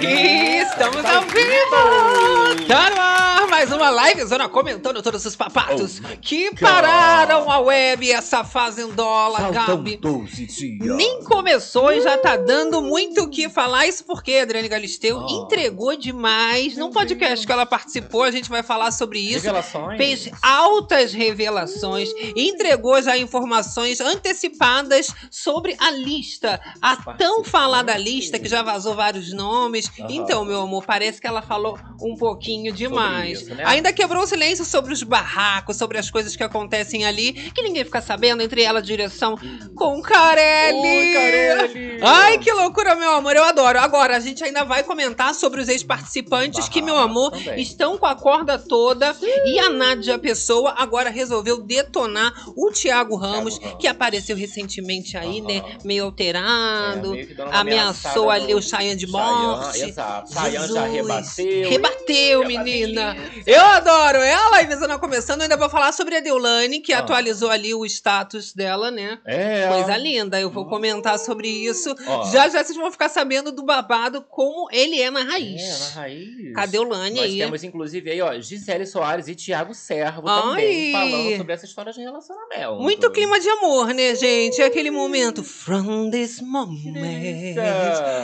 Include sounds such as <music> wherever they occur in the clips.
Estamos ao vivo! Mais uma live zona comentando todos os papatos Oh que God. pararam a web, essa fazendola, Faltam Gabi. 12 dias. Nem começou e já tá dando muito o que falar. Isso porque a Adriane Galisteu Ah. entregou demais. Num podcast que ela participou, a gente vai falar sobre isso. Revelações. Fez altas revelações, entregou já informações antecipadas sobre a lista, a tão falada lista que já vazou vários nomes. Então, meu amor, parece que ela falou um pouquinho demais. isso, né? Ainda quebrou o silêncio sobre os barracos, sobre as coisas que acontecem ali, que ninguém fica sabendo, entre ela a direção com Carelli. Oi, Carelli. Ai, que loucura, meu amor, eu adoro. Agora, a gente ainda vai comentar sobre os ex-participantes que, meu amor, também. estão com a corda toda. E a Nádia Pessoa agora resolveu detonar o Thiago Ramos, Ramos. que apareceu recentemente aí, Aham. né? Meio alterado. É, meio ameaçou ali no o Cheyenne de Chayanne, morte. Exato. Chayanne já rebateu. Rebateu, Ih, menina. delícia. Eu adoro ela. E Visana começando, ainda vou falar sobre a Deulane, que Ah. atualizou ali o status dela, né? É. Coisa linda, eu vou comentar sobre isso. Ó. Já já vocês vão ficar sabendo do babado como ele é na raiz. É, na raiz. Cadê o Lani Nós aí? temos, inclusive, aí, ó, Gisele Soares e Thiago Servo Ai. também falando sobre essa história de relacionamento. Muito clima de amor, né, gente? É aquele momento. From this moment.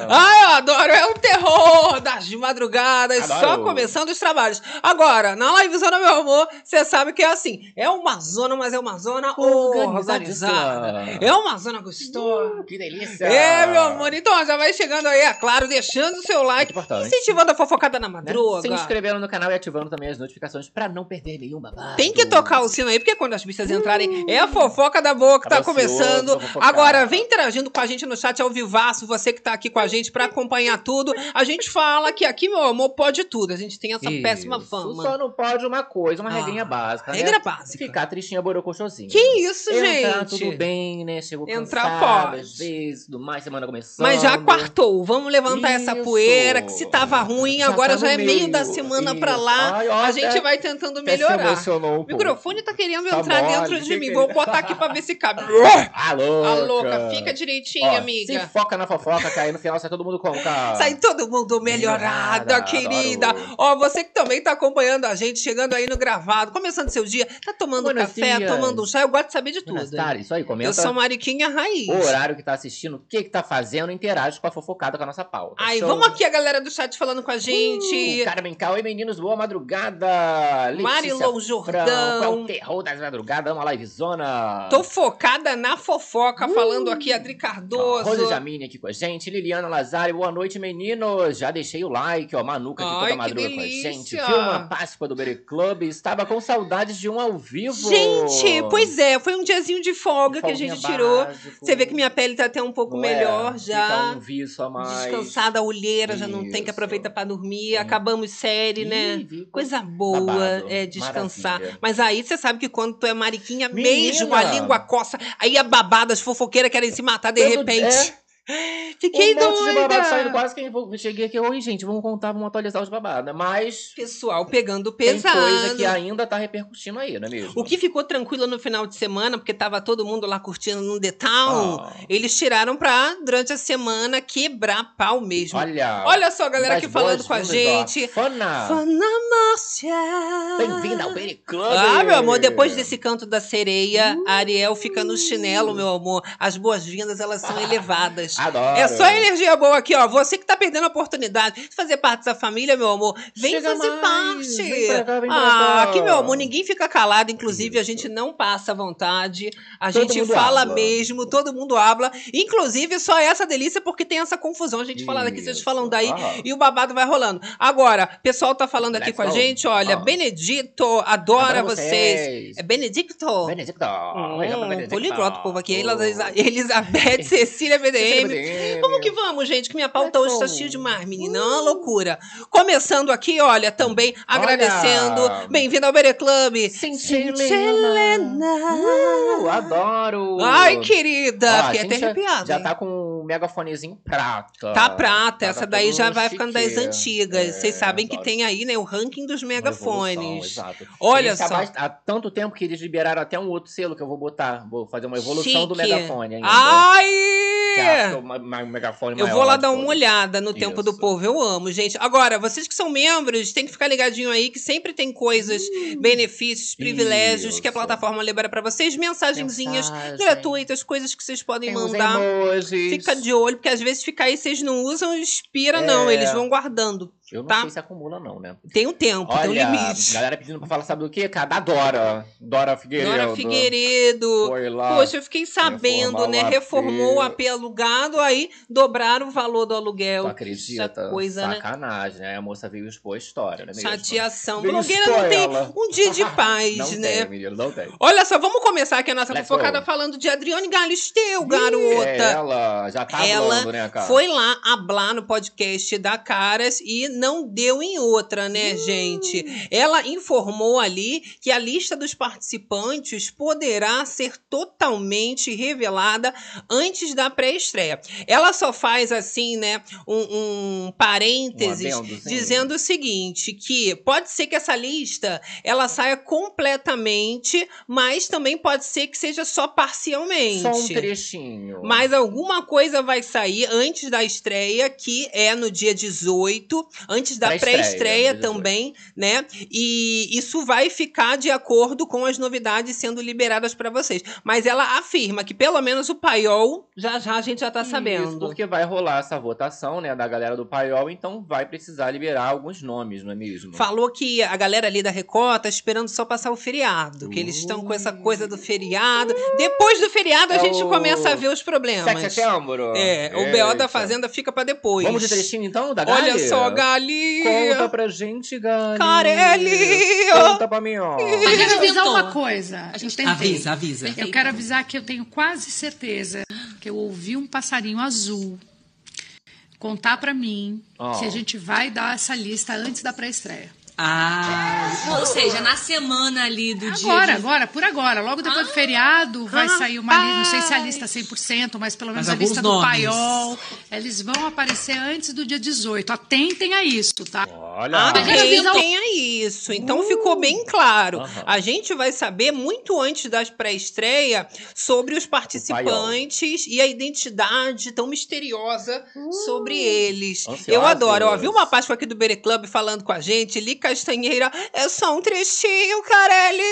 Ai, eu adoro, é o terror das madrugadas, só Adoro. começando os trabalhos. Agora, na livezona, meu amor, você sabe que é assim, é uma zona, mas é uma zona organizada. É uma zona gostosa. Uh, que delícia. É, meu amor, então já vai chegando aí, é claro, deixando o seu like, incentivando a fofocada na né? madruga. Se inscrevendo no canal e ativando também as notificações pra não perder nenhum babado. Tem que tocar o sino aí, porque quando as bichas entrarem, é a fofoca da boa que tá começando. Agora, vem interagindo com a gente no chat ao vivaço, você que tá aqui com a gente pra acompanhar tudo. A gente fala que aqui, meu amor, pode tudo. A gente tem essa Isso. péssima fama. Não pode uma coisa, uma Ah, regrinha básica. regra né? básica. Ficar tristinha, borocochosinha. Que isso, Entrar gente? tudo bem, né? Chegou Entrar cansada, pode. às vezes, do mais, semana começando. Mas já quartou. Vamos levantar essa Isso. poeira, que se tava ruim, Já agora tá já é meio da meio. semana pra Isso. lá. Ai, ó, a até- gente vai tentando Até se melhorar. emocionou O microfone tá querendo Tá entrar mole, dentro de mim. que- Vou botar aqui pra ver se cabe. Ah, louca. A louca, fica direitinho, Ó, amiga. Se foca na fofoca, que aí no final sai todo mundo com cara. Sai todo mundo Melhorada, querida. Ó, você que também tá acompanhando a gente, chegando aí no gravado, começando seu dia, tá tomando Buenos café, dias. tomando um chá, eu gosto de saber de tudo. Hein? tardes, isso aí, comenta Eu sou Mariquinha Raiz. o horário que tá assistindo, o que que tá fazendo, interage com a fofocada com a nossa pauta. Ai, Show? vamos aqui a galera do chat falando com a gente. Uh, Carmen Cal, oi meninos, boa madrugada. Marilon Franco, É Jordão. o terror das madrugadas, uma livezona. Tô focada na fofoca, falando aqui, Adri Cardoso. Rose Jamine aqui com a gente, Liliana Lazari, boa noite, meninos. Já deixei o like, ó, Manuca aqui Ai, toda que madruga com a gente. Filma Páscoa do Berry Club, estava com saudades de um ao vivo. Gente, pois é, foi um diazinho de folga que a gente tirou. básico. Você vê que minha pele tá até um pouco Não é? melhor Fica já. um viço a mais. Descansada, a olheira, já não tem que Isso. aproveitar pra dormir. Hum. Acabamos série, né? Ih, vi- Coisa boa Babado. é descansar. Maravilha. Mas aí você sabe que quando tu é mariquinha Menina! mesmo, a língua coça, aí a babada, as fofoqueiras querem se matar de Todo- repente. Fiquei um monte de babado saindo doida. quase que eu cheguei aqui. Oi, gente, vamos contar, vamos atualizar os babados. Mas Pessoal pegando tem pesado. coisa que ainda tá repercutindo aí, não é mesmo? O que ficou tranquilo no final de semana, porque tava todo mundo lá curtindo no The Town, Ah. eles tiraram pra, durante a semana, quebrar pau mesmo. Olha. Olha só a galera aqui falando com a ó. gente. Fana. Fana Márcia. Bem-vinda ao Berry Club. Ah, meu amor, depois desse canto da sereia, Uh. Ariel fica no chinelo, meu amor. As boas-vindas, elas são elevadas. Adoro. É só energia boa aqui, ó. Você que tá perdendo a oportunidade de fazer parte dessa família, meu amor, vem Chega fazer mais, parte. vem pra cá, vem pra ah, cá. aqui, meu amor, ninguém fica calado. Inclusive, a Isso. gente não passa à vontade. A Todo gente fala habla. mesmo, todo mundo habla. Inclusive, só essa delícia porque tem essa confusão. A gente fala daqui, vocês falam daí. Ah. E o babado vai rolando. Agora, o pessoal tá falando aqui Let's com a go. gente, olha, Ah. Benedito, adora Adoro vocês. É Benedicto? Benedicto. Hum, Benedicto. poliglota o povo aqui. Oh. Elizabeth, <laughs> Cecília BDM. Vamos que vamos, gente, que minha pauta Let's hoje tá go. cheia demais, menina. É uma loucura. Começando aqui, olha, também agradecendo. Bem-vindo ao Bere Club. Cintilena. Uh, adoro. Ai, querida. Ó, Fiquei até já- arrepiada. Já tá com megafonezinho prata. Tá prata, essa daí já vai ficando das antigas. É, Vocês sabem que tem aí, né, o ranking dos megafones. Exato. Olha só. Há tanto tempo que eles liberaram até um outro selo que eu vou botar. Vou fazer uma evolução Chique. do megafone ainda. Ai! É uma, uma megafone eu vou lá dar uma olhada no Isso. Tempo do Povo. Eu amo, gente. Agora, vocês que são membros, tem que ficar ligadinho aí que sempre tem coisas, uh, benefícios, privilégios Isso. que a plataforma libera para vocês, mensagenzinhas Mensagem. gratuitas, coisas que vocês podem tem mandar. Fica de olho, porque às vezes fica aí, vocês não usam, expira, é. não. Eles vão guardando. Eu não tá? sei se acumula, não, né? Tem um tempo, Olha, tem um limite. galera pedindo pra falar, sabe do quê? Cara, da Dora. Dora Figueiredo. Dora Figueiredo. Foi lá. Poxa, eu fiquei sabendo, né? Reformou o AP alugado, aí dobraram o valor do aluguel. Tu acredita? Essa coisa, né? Sacanagem, né? A moça veio expor a história, né? Chateação. Blogueira não tem ela. um dia de <laughs> paz, não né? Tem, menino, não tem. Olha só, vamos começar aqui a nossa Let's fofocada go. falando de Adriane Galisteu, garota. Ela já tá ela falando, né, cara? foi lá hablar no podcast da Caras e não deu em outra, né, gente? Ela informou ali que a lista dos participantes poderá ser totalmente revelada antes da pré-estreia. Ela só faz assim, né, um, um parênteses um dizendo o seguinte, que pode ser que essa lista ela saia completamente, mas também pode ser que seja só parcialmente. Só um trechinho. Mas alguma coisa vai sair antes da estreia, que é no dia 18, antes da pré-estreia estreia também, né? E isso vai ficar de acordo com as novidades sendo liberadas para vocês. Mas ela afirma que pelo menos o paiol já já a gente já tá sabendo. Isso, porque vai rolar essa votação, né, da galera do paiol, então vai precisar liberar alguns nomes, não é mesmo? Falou que a galera ali da Record tá esperando só passar o feriado, que eles estão com essa coisa do feriado. Depois do feriado a é gente o... começa a ver os problemas. 7 de setembro. É, o BO da Fazenda fica para depois. Vamos de trechinho então da Gali? Olha só, Gali. Conta pra gente, Gali. Carelli! Conta pra mim, ó. Eu quero avisar uma coisa. A gente avisa, avisa. Eu quero avisar que eu tenho quase certeza que eu ouvi um passarinho azul contar para mim oh. que a gente vai dar essa lista antes da pré-estreia. Ah, ou seja, na semana ali do agora, dia. Agora, de... agora, por agora. Logo depois ah, do feriado vai ah, sair uma lista, não sei se é a lista 100%, mas pelo menos mas a lista nomes. do paiol. Eles vão aparecer antes do dia 18. Atentem a isso, tá? Olha. Atentem a isso. Então uh. ficou bem claro. Uh -huh. A gente vai saber muito antes das pré-estreia sobre os participantes e a identidade tão misteriosa uh. sobre eles. Ansiosos. Eu adoro. Ó, viu uma Páscoa aqui do Bere Club falando com a gente, Lica Castanheira. É só um trechinho, Carelli.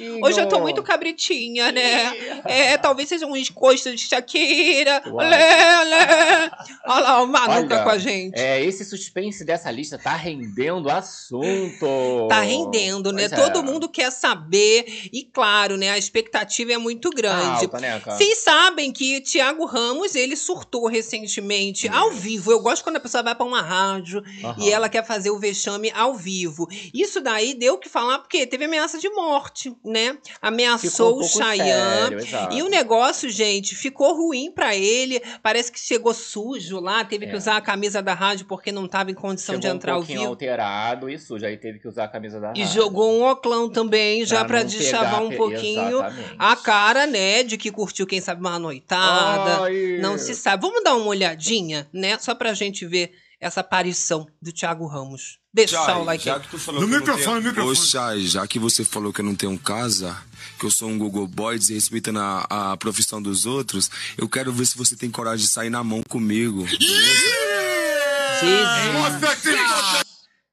Um Hoje eu tô muito cabritinha, né? É, talvez seja um encosto de Shakira. Lé, lé. Olha lá, o Manuca Olha, com a gente. É, esse suspense dessa lista tá rendendo assunto. Tá rendendo, né? Pois Todo é. mundo quer saber. E claro, né? A expectativa é muito grande. Alta, né, Vocês sabem que Tiago Ramos, ele surtou recentemente, ao vivo. Eu gosto quando a pessoa vai pra uma rádio uhum. e ela quer fazer o vexame ao vivo. Isso daí deu o que falar porque teve ameaça de morte, né? Ameaçou um o Chayanne. e o negócio, gente, ficou ruim para ele. Parece que chegou sujo lá, teve é. que usar a camisa da rádio porque não tava em condição chegou de entrar um ao vivo. alterado e sujo, aí teve que usar a camisa da rádio. E jogou um oclão também, já para deschavar um pouquinho exatamente. a cara, né, de que curtiu, quem sabe, uma noitada. Ai. Não se sabe. Vamos dar uma olhadinha, né, só pra gente ver essa aparição do Thiago Ramos. Deixa o like já que tu falou no que microfone, tenho... microfone. Chay, já que você falou que eu não tenho casa, que eu sou um Google Boy, desrespeitando a, a profissão dos outros, eu quero ver se você tem coragem de sair na mão comigo. Jesus.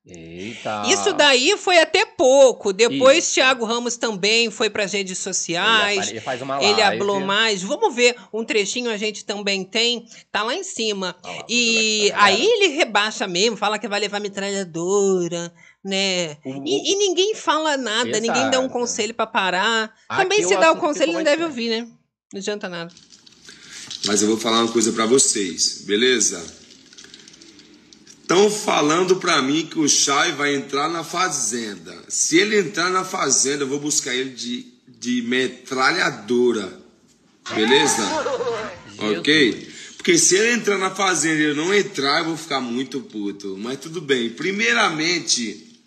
Eita. Isso daí foi até pouco. Depois Isso. Thiago Ramos também foi para as redes sociais. Ele, faz uma live. Ele hablou mais. Vamos ver um trechinho a gente também tem. Tá lá em cima. e aí ele rebaixa mesmo, fala que vai levar metralhadora, né? O, e, e, ninguém fala nada, exato. ninguém dá um conselho para parar. Aqui também se dá o conselho não deve ouvir, né? Não adianta nada. Mas eu vou falar uma coisa para vocês, beleza? Estão falando para mim que o Chay vai entrar na fazenda. Se ele entrar na fazenda, eu vou buscar ele de, de metralhadora. Beleza? ok? Porque se ele entrar na fazenda e eu não entrar, eu vou ficar muito puto. Mas tudo bem. Primeiramente,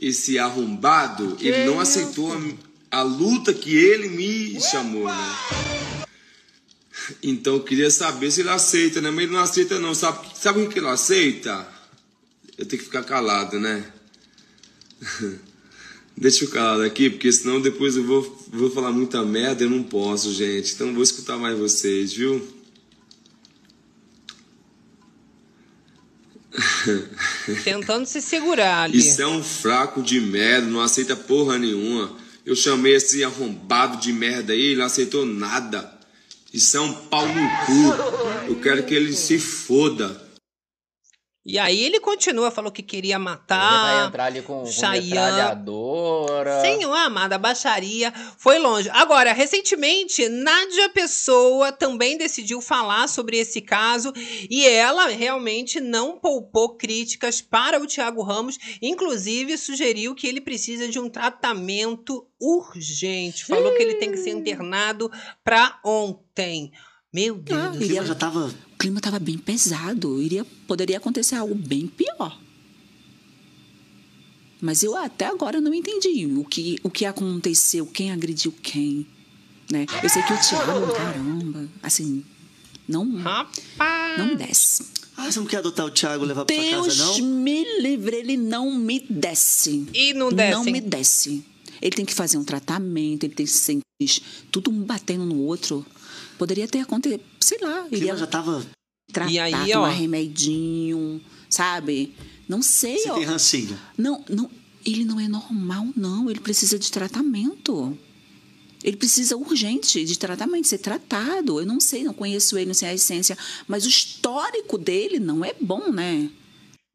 esse arrombado, ele não aceitou a, a luta que ele me chamou, né? Então eu queria saber se ele aceita, né? Mas ele não aceita não. Sabe, sabe o que ele aceita? Eu tenho que ficar calado, né? <laughs> Deixa eu calado aqui, porque senão depois eu vou, vou falar muita merda e eu não posso, gente. Então eu vou escutar mais vocês, viu? <laughs> Tentando se segurar ali. Isso é um fraco de merda, não aceita porra nenhuma. Eu chamei esse arrombado de merda aí, ele não aceitou nada. Isso é um pau no cu. Eu quero que ele se foda. E aí ele continua, falou que queria Ele matar. vai entrar ali com, com Chayanne. metralhadora. Senhor amada, baixaria foi longe. Agora, recentemente, Nádia Pessoa também decidiu falar sobre esse caso e ela realmente não poupou críticas para o Tiago Ramos, inclusive sugeriu que ele precisa de um tratamento urgente. Falou que ele tem que ser internado para ontem. Meu Deus Ah, do iria, já tava, o clima tava bem pesado. Iria, poderia acontecer algo bem pior. Mas eu até agora não entendi o que, o que aconteceu, quem agrediu quem. Né? Eu sei que o Thiago, caramba, assim, não, Rapaz. não me desce. Ah, você não quer adotar o Thiago e levar pra sua Deus casa, não? me livre, ele não me desce. E não desce, Não me desce. Ele tem que fazer um tratamento, ele tem que sentir tudo um batendo no outro. Poderia ter acontecido, sei lá, O clima iria já tava... tratar, E aí, tomar ó. remedinho, sabe? Não sei, Você ó. tem rancinho. Não, não, ele não é normal, não. Ele precisa de tratamento. Ele precisa urgente de tratamento, ser tratado. Eu não sei, não conheço ele, não sei a essência, mas o histórico dele não é bom, né?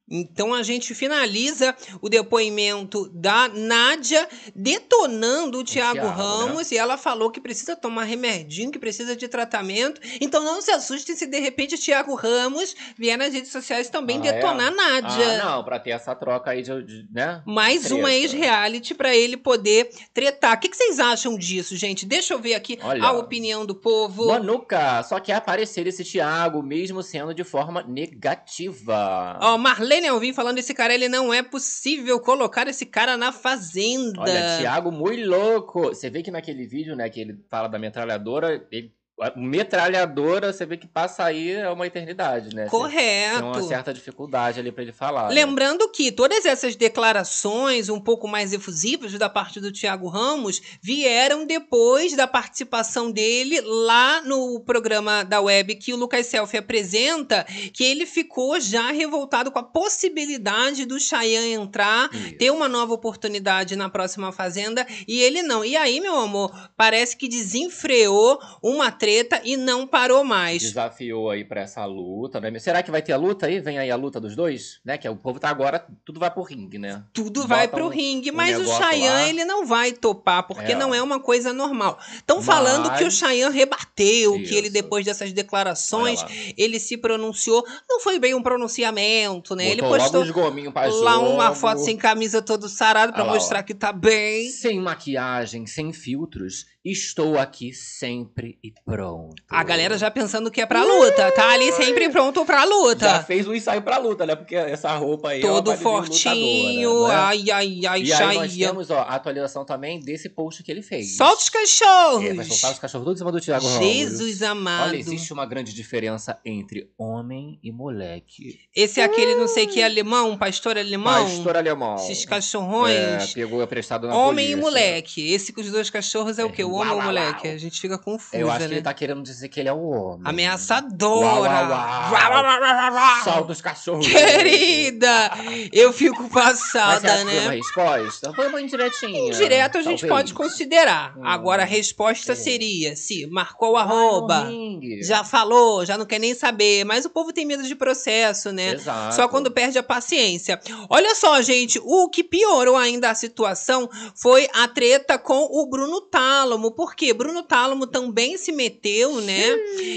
Então a gente finaliza o depoimento da Nádia detonando o Tiago né? Ramos e ela falou que precisa tomar remedinho, que precisa de tratamento. Então não se assuste se de repente o Tiago Ramos vier nas redes sociais também Ah, detonar é? a Nádia. Ah, não, pra ter essa troca aí de, de- né? Mais Treta. uma ex-reality pra ele poder tretar. O que, que vocês acham disso, gente? Deixa eu ver aqui Olha. a opinião do povo. Manuca, só quer aparecer esse Thiago, mesmo sendo de forma negativa. Ó, Marlene Alvim falando, esse cara, ele não é possível colocar esse cara na fazenda. Olha, Thiago muito louco. Você vê que naquele vídeo, né, que ele fala da metralhadora, ele, metralhadora, você vê que passa aí é uma eternidade, né? Correto. Tem uma certa dificuldade ali pra ele falar. né? Lembrando que todas essas declarações um pouco mais efusivas da parte do Tiago Ramos vieram depois da participação dele lá no programa da web que o Lucas Selfie apresenta, que ele ficou já revoltado com a possibilidade do Chayanne entrar, Isso. ter uma nova oportunidade na próxima Fazenda, e ele não. E aí, meu amor, parece que desenfreou uma treta e não parou mais. Desafiou aí pra essa luta, né? Será que vai ter a luta aí? Vem aí a luta dos dois, né? Que o povo tá agora, tudo vai pro ringue, né? tudo Bota vai pro um- ringue, um mas o negócio Chayanne ele não vai topar, porque É. não é uma coisa normal. Estão falando que o Mas- Chayanne rebateu, que ele Isso. depois dessas declarações, ele se pronunciou, não foi bem um pronunciamento, né? ele Botou postou os gominhos pra lá uma foto sem camisa todo sarado lá, mostrar que tá bem. Sem maquiagem, sem filtros, estou aqui sempre e pronto. A galera já pensando que é pra luta, tá ali sempre pronto pra Já luta. fez o ensaio pra luta, né? Porque essa roupa aí Todo é de fortinho, lutadora, né? ai, ai, ai, E aí nós Chayanne. temos ó, a atualização também desse post que ele fez. Solta os cachorros! É, vai soltar os cachorros todos em cima do Thiago Ramos. Jesus amado. Olha, existe uma grande diferença entre homem e moleque. Esse é aquele não sei que alemão, um pastor alemão. Pastor alemão. Esses É, cachorrões. pegou emprestado na homem e polícia. moleque. Esse com os dois cachorros é o É, quê? O homem ou moleque? A gente fica confusa, Eu acho né? que ele tá querendo dizer que ele é o homem. Ameaçadora. Uau, uau, uau. Uau, uau, uau, uau, uau. Solta os cachorros. Querida, eu fico <laughs> Mas passada, acha que foi uma né? resposta? Foi uma indiretinha. Indireto a gente talvez. pode considerar. Hum. Agora a resposta É. seria se marcou o arroba, ringue. já falou, já não quer nem saber. Mas o povo tem medo de processo, né? Exato. Só quando perde a paciência. Olha só, gente, o que piorou ainda a situação foi a treta com o Bruno Tálamo. Por quê? Bruno Tálamo também se meteu, né?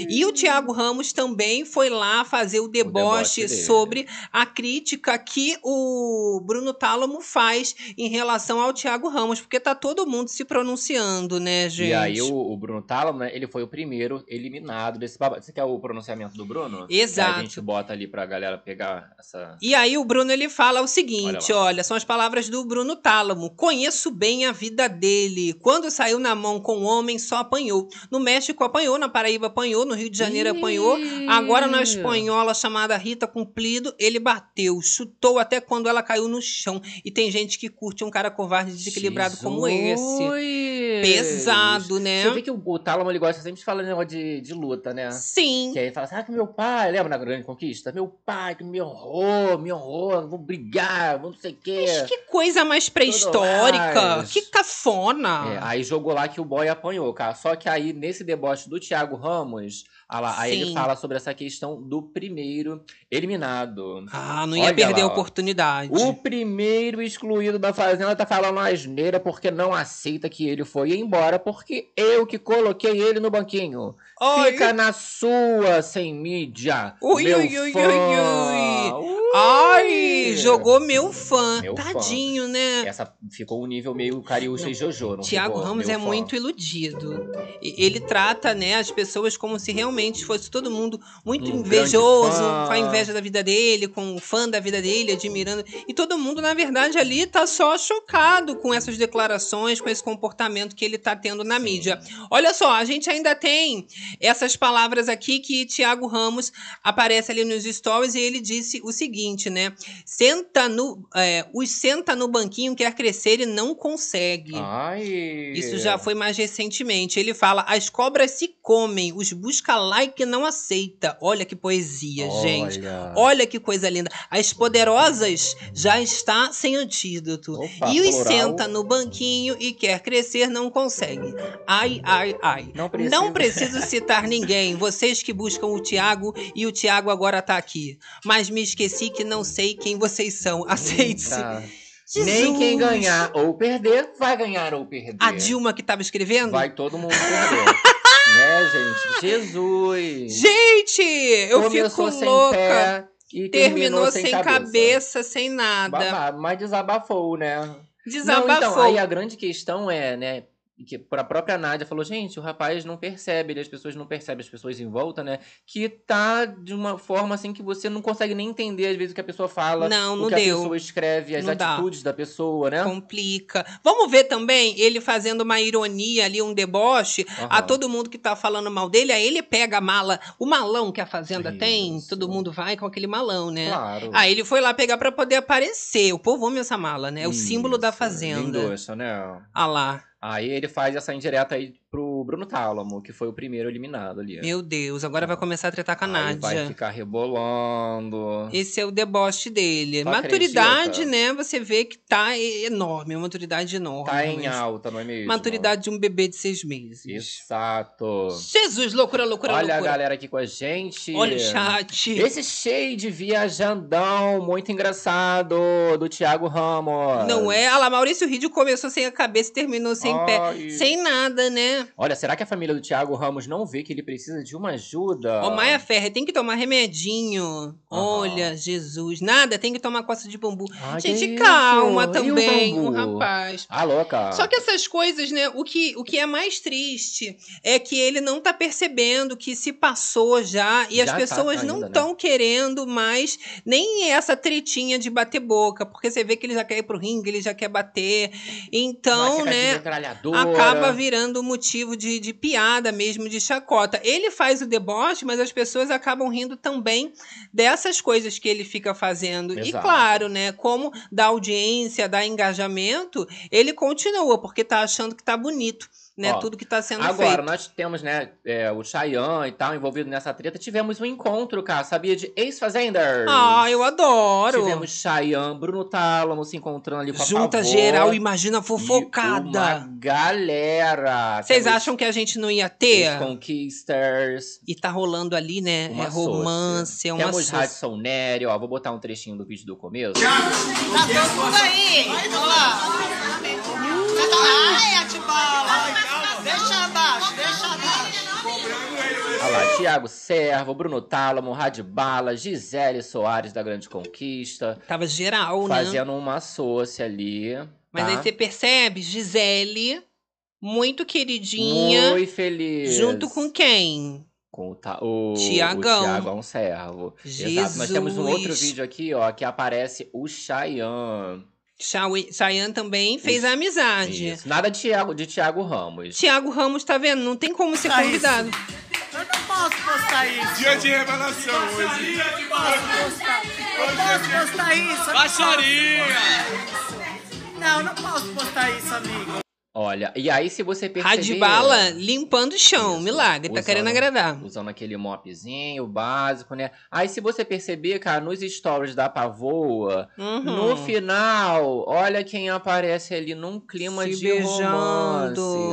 E o Thiago Ramos também foi lá fazer o deboche, deboche dele. sobre a crítica que o Bruno Tálamo faz em relação ao Thiago Ramos, porque tá todo mundo se pronunciando, né, gente? E aí o, o Bruno Tálamo, né, ele foi o primeiro eliminado desse babado. Você quer o pronunciamento do Bruno? Exato. Que a gente bota ali pra galera pegar essa... E aí o Bruno ele fala o seguinte, Olha olha, são as palavras do Bruno Tálamo. Conheço bem a vida dele. Quando saiu na mão com o homem, só apanhou. No México apanhou, na Paraíba apanhou, no Rio de Janeiro apanhou. Agora na espanhola chamada Rita Cumprido, ele bateu, chutou até quando ela caiu no chão. E tem gente que curte um cara covarde e desequilibrado como esse. Jesus! Pesado, né? Você vê que o, o Tálamo, ele gosta sempre de falar negócio de, de luta, né? Sim. Que aí ele fala assim, ah, que meu pai, lembra na Grande Conquista? Meu pai que me honrou, me honrou, vou brigar, vou não sei o quê. Mas que coisa mais pré-histórica. Que cafona. É, aí jogou lá que o boy apanhou, cara. Só que aí, nesse deboche do Thiago Ramos, ah lá, aí ele fala sobre essa questão do primeiro eliminado. Ah, não ia Olha perder lá, a ó. oportunidade. O primeiro excluído da Fazenda tá falando asneira porque não aceita que ele foi embora, porque eu que coloquei ele no banquinho. Ai, Fica na sua, sem mídia. Ui, meu ui, ui, fã. ui, Ui. Ai, jogou meu fã. Meu fã. Tadinho, né? Essa ficou um nível meio Cariúcha e Jojo, não Tiago Ramos meu é fã? muito iludido. Ele trata, né, as pessoas como se realmente fosse todo mundo muito Um invejoso, com a inveja da vida dele, com o fã da vida dele, admirando. E todo mundo, na verdade, ali tá só chocado com essas declarações, com esse comportamento que ele tá tendo na mídia. Olha só, a gente ainda tem essas palavras aqui que Tiago Ramos aparece ali nos stories e ele disse o seguinte, né? Senta no, é, os senta no banquinho, quer crescer e não consegue. Ai. Isso já foi mais recentemente. Ele fala: as cobras se comem, os busca like não aceita. Olha que poesia, gente. Olha. Olha que coisa linda. As poderosas já está sem antídoto. Opa, e os plural. senta no banquinho e quer crescer, não consegue. Ai, ai, ai. Não precisa. Não preciso citar ninguém. Vocês que buscam o Tiago e o Tiago agora tá aqui. Mas me esqueci que não sei quem vocês são. Aceite-se. Jesus. Nem quem ganhar ou perder, vai ganhar ou perder. A Dilma que tava escrevendo? Vai todo mundo <laughs> perder. né, gente? Jesus! Gente, eu Começou fico sem louca. e Terminou, terminou, sem cabeça. sem nada. Babado, mas desabafou, né? Desabafou. Não, então, aí a grande questão é, né? Que a própria Nádia falou, gente, o rapaz não percebe, as pessoas não percebem, as pessoas em volta, né? Que tá de uma forma assim que você não consegue nem entender, às vezes, o que a pessoa fala, Não, não o que deu. a pessoa escreve, as Não dá. atitudes da pessoa, né? Complica. Vamos ver também ele fazendo uma ironia ali, um deboche a Aham. todo mundo que tá falando mal dele. Aí ele pega a mala, o malão que a Fazenda tem, Isso. todo mundo vai com aquele malão, né? Claro. Aí ele foi lá pegar pra poder aparecer. O povo ama essa mala, né? É o símbolo da Isso, Fazenda. lindoça, né? Ah lá. Aí ele faz essa indireta aí pro Bruno Tálamo, que foi o primeiro eliminado ali. Meu Deus, agora vai começar a tretar com a Aí vai Nádia. ficar rebolando. Esse é o deboche dele. Tu Maturidade, acredita? né? Você vê que tá enorme, uma maturidade enorme. Tá em alta, não é mesmo? Maturidade de um bebê de seis meses. Exato. Jesus, loucura, loucura, Olha a loucura. galera aqui com a gente. Olha o chat. Esse shade viajandão muito engraçado do Thiago Ramos. Não é? Olha lá, Maurício Ridio começou sem a cabeça e terminou sem pé. Ai. Sem nada, né? Olha, será que a família do Thiago Ramos não vê que ele precisa de uma ajuda? Ó, Maia Ferrer, tem que tomar remedinho. Olha, Jesus. Nada, tem que tomar coça de bambu. Gente, calma isso? Também, bambu? rapaz. Ah, louca. Só que essas coisas, né? O que, o que é mais triste é que ele não tá percebendo que se passou já e Já as tá pessoas não ainda, né? estão querendo mais nem essa tretinha de bater boca, porque você vê que ele já quer ir pro ringue, ele já quer bater. Então, né? Acaba virando motivo de, de piada mesmo, de chacota. Ele faz o deboche, mas as pessoas acabam rindo também dessas coisas que ele fica fazendo. E Exato. claro, né? Como dá audiência, dá engajamento, ele continua, porque tá achando que tá bonito, né? Ó, Tudo que tá sendo Agora, feito. nós temos, né, é, o Chayanne e tal envolvido nessa treta. Tivemos um encontro, cara, sabia? De ex-fazenders. Ah, eu adoro. Tivemos Chayanne, Bruno Tálamo se encontrando ali com a Junta Pavô geral, imagina a e fofocada. Uma galera. Vocês acham que a gente não ia ter? os Conquisters. E tá rolando ali, né? Uma é romance, é uma Temos sócia. Radisson Nery, ó. Vou botar um trechinho do vídeo do começo. Tá todo mundo aí. Olha lá. Ai, Atibola. Deixa abaixo, deixa abaixo. Olha lá, Thiago Servo, Bruno Tálamo, Radbala, Gisele Soares da Grande Conquista. Tava geral, né? Fazendo uma sócia ali. Mas tá? aí você percebe, Gisele, muito queridinha, Muito feliz. junto com quem? Com o, ta- o, Tiagão. o Thiago é um servo. Exato. Nós temos um outro Jesus. vídeo aqui, ó, que aparece o Chayanne. Chayanne também fez a amizade. Isso. Nada de Thiago, de Thiago Ramos. Tiago Ramos, tá vendo? Não tem como ser isso. convidado. Eu não posso postar isso. Dia de revelação hoje. Eu posso postar isso. eu não Baixaria! posso. Não, não posso postar isso, amigo. Olha, e aí se você perceber... Radibala limpando o chão. Isso. Milagre, tá Usando- querendo agradar. Usando aquele mopzinho básico, né? Aí se você perceber, cara, nos stories da Pavoa, Uhum. no final, olha quem aparece ali num clima Se de beijando. romance.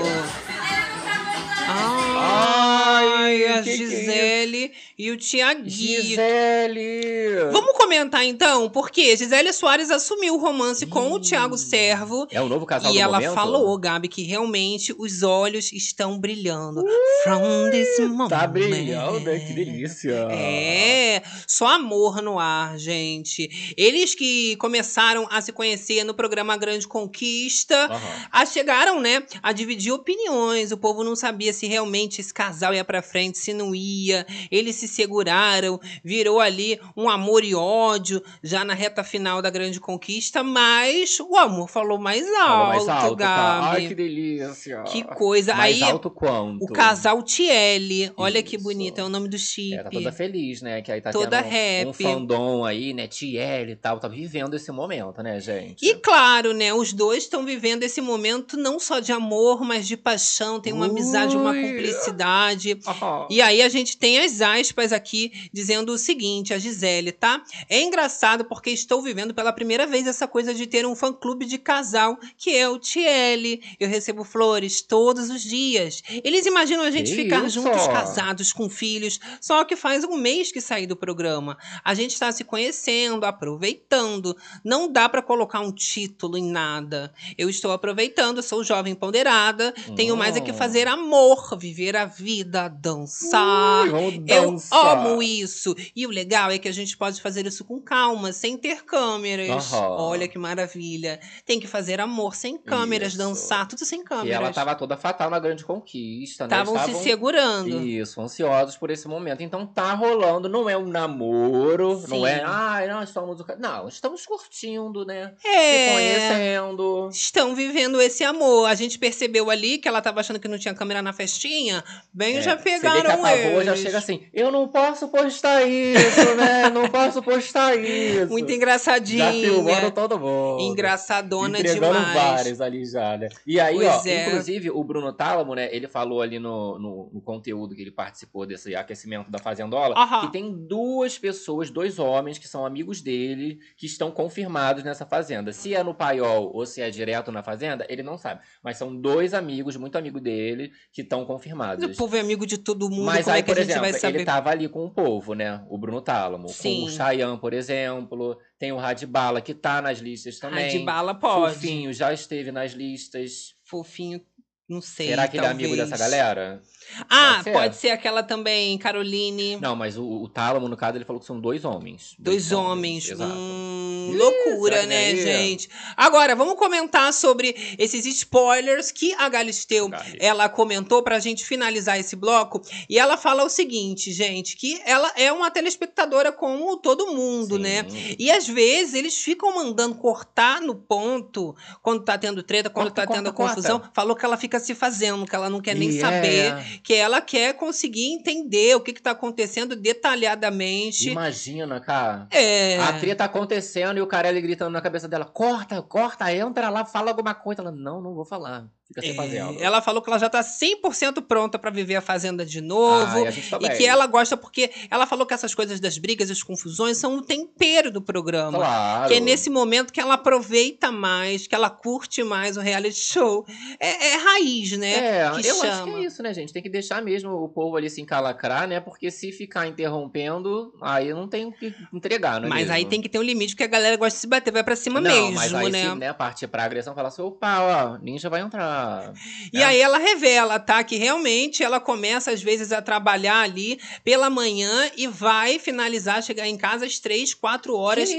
Ai, a que que é Gisele e o Tiaguinho. Gisele! Vamos comentar então, porque Gisele Soares assumiu o romance com o Thiago Servo. É o novo casal E ela momento? falou, Gabi, que realmente os olhos estão brilhando. From this moment. Tá brilhando, né? Que delícia! É, só amor no ar, gente. Eles que começaram a se conhecer no programa Grande Conquista, Aham. a chegaram, né, a dividir opiniões. O povo não sabia se realmente esse casal ia pra frente, se não ia. Eles se seguraram, virou ali um amor e ódio já na reta final da Grande Conquista, mas o amor falou mais alto, Falou mais alto, tá? Ai, Gabi. que delícia! Que coisa. Mais Aí alto quanto? o casal Tiele, olha que Isso. bonito, é o nome do chip. É, tá toda feliz, né? Que aí tá Toda tendo um happy. fandom aí, né? TL e tal. Tá vivendo esse momento, né, gente? E claro, né? Os dois estão vivendo esse momento não só de amor, mas de paixão. Tem uma amizade, uma Ui. cumplicidade. Aham. E aí a gente tem as aspas aqui dizendo o seguinte, a Gisele, tá? É engraçado porque estou vivendo pela primeira vez essa coisa de ter um fã-clube de casal, que é o TL. Eu recebo flores todos os dias. Eles imaginam a gente Que ficar isso? juntos, casados, com filhos, só que faz um mês que saí do programa. A gente está se conhecendo, aproveitando. Não dá pra colocar um título em nada. Eu estou aproveitando, sou jovem ponderada, tenho mais é que fazer amor, viver a vida, dançar. Ui, vamos Eu dançar. amo isso. E o legal é que a gente pode fazer isso com calma, sem ter câmeras. Aham. Olha que maravilha. Tem que fazer amor sem câmeras, Isso. dançar, tudo sem E câmeras. ela tava toda fatal na grande conquista, né? Estavam se segurando. Isso, ansiosos por esse momento. Então tá rolando, não é um namoro, não Sim. é, ai, nós somos o. ca-". Não, estamos curtindo, né? Se É. conhecendo. Estão vivendo esse amor. A gente percebeu ali que ela tava achando que não tinha câmera na festinha. Bem, É, já Você vê que a pegaram Pavoa já chega assim, eu não posso postar isso, né? Não posso postar isso. Muito Já engraçadinha. filmando todo mundo. Engraçadona Entregando demais. vários ali já, né? E aí, Pois ó, é. inclusive o Bruno Tálamo, né? Ele falou ali no, no, no conteúdo que ele participou desse aquecimento da Fazendola Aham. que tem duas pessoas, dois homens que são amigos dele, que estão confirmados nessa fazenda. Se é no paiol ou se é direto na fazenda, ele não sabe. Mas são dois amigos, muito amigo dele, que estão confirmados. O povo é amigo de todo mundo, Mas como aí, é que a por gente exemplo, vai saber? ele tava ali com o povo, né? O Bruno Tálamo. Sim. Com o Chayanne, por exemplo. Tem o Radibala, que tá nas listas também. de bala pode. Fofinho já esteve nas listas. Fofinho, não sei. Será que ele é amigo dessa galera? Ah, Pode pode ser. ser, aquela também, Caroline. Não, mas o, o Tálamo, no caso, ele falou que são dois homens. Dois homens. Exato. Hum, loucura, né, é gente? Agora, vamos comentar sobre esses spoilers que a Galisteu Gali. ela comentou pra gente finalizar esse bloco. E ela fala o seguinte, gente, que ela é uma telespectadora como todo mundo, Sim. né? E às vezes eles ficam mandando cortar no ponto quando tá tendo treta, quando Corta, tá tendo corta, confusão. corta. Falou que ela fica se fazendo, que ela não quer nem saber, é. que ela quer conseguir entender o que, que tá acontecendo detalhadamente. Imagina, cara. É. A treta acontecendo e o Carelli gritando na cabeça dela: corta, corta, entra lá, fala alguma coisa. Ela, não, não vou falar. Fica se É, fazendo. ela falou que ela já tá 100% pronta pra viver a Fazenda de novo. Ai, a gente e que ela gosta porque ela falou que essas coisas das brigas, as confusões são o tempero do programa. Claro. Que é nesse momento que ela aproveita mais, que ela curte mais o reality show. É, é raiz, né? É, que eu chama. acho que é isso, né, gente? Tem que deixar mesmo o povo ali se encalacrar, né? Porque se ficar interrompendo, aí não tem o que entregar, né? Mas aí tem que ter um limite, porque a galera gosta de se bater, vai pra cima não, mesmo, mas aí né? se né, partir pra agressão, falar assim, opa, ó, ninja vai entrar. <laughs> E aí ela revela, tá? Que realmente ela começa, às vezes, a trabalhar ali pela manhã e vai finalizar, chegar em casa às três, quatro horas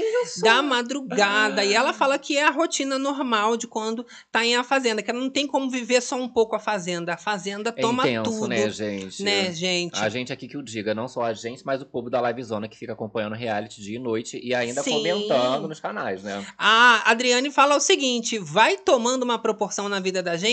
da madrugada. E ela fala que é a rotina normal de quando tá em a fazenda, que ela não tem como viver só um pouco a fazenda. A fazenda É toma intenso, tudo. né, gente? Né, gente? A gente aqui que o diga, não só a gente, mas o povo da Livezona que fica acompanhando reality dia e noite e ainda Sim. comentando nos canais, né? A Adriane fala o seguinte: vai tomando uma proporção na vida da gente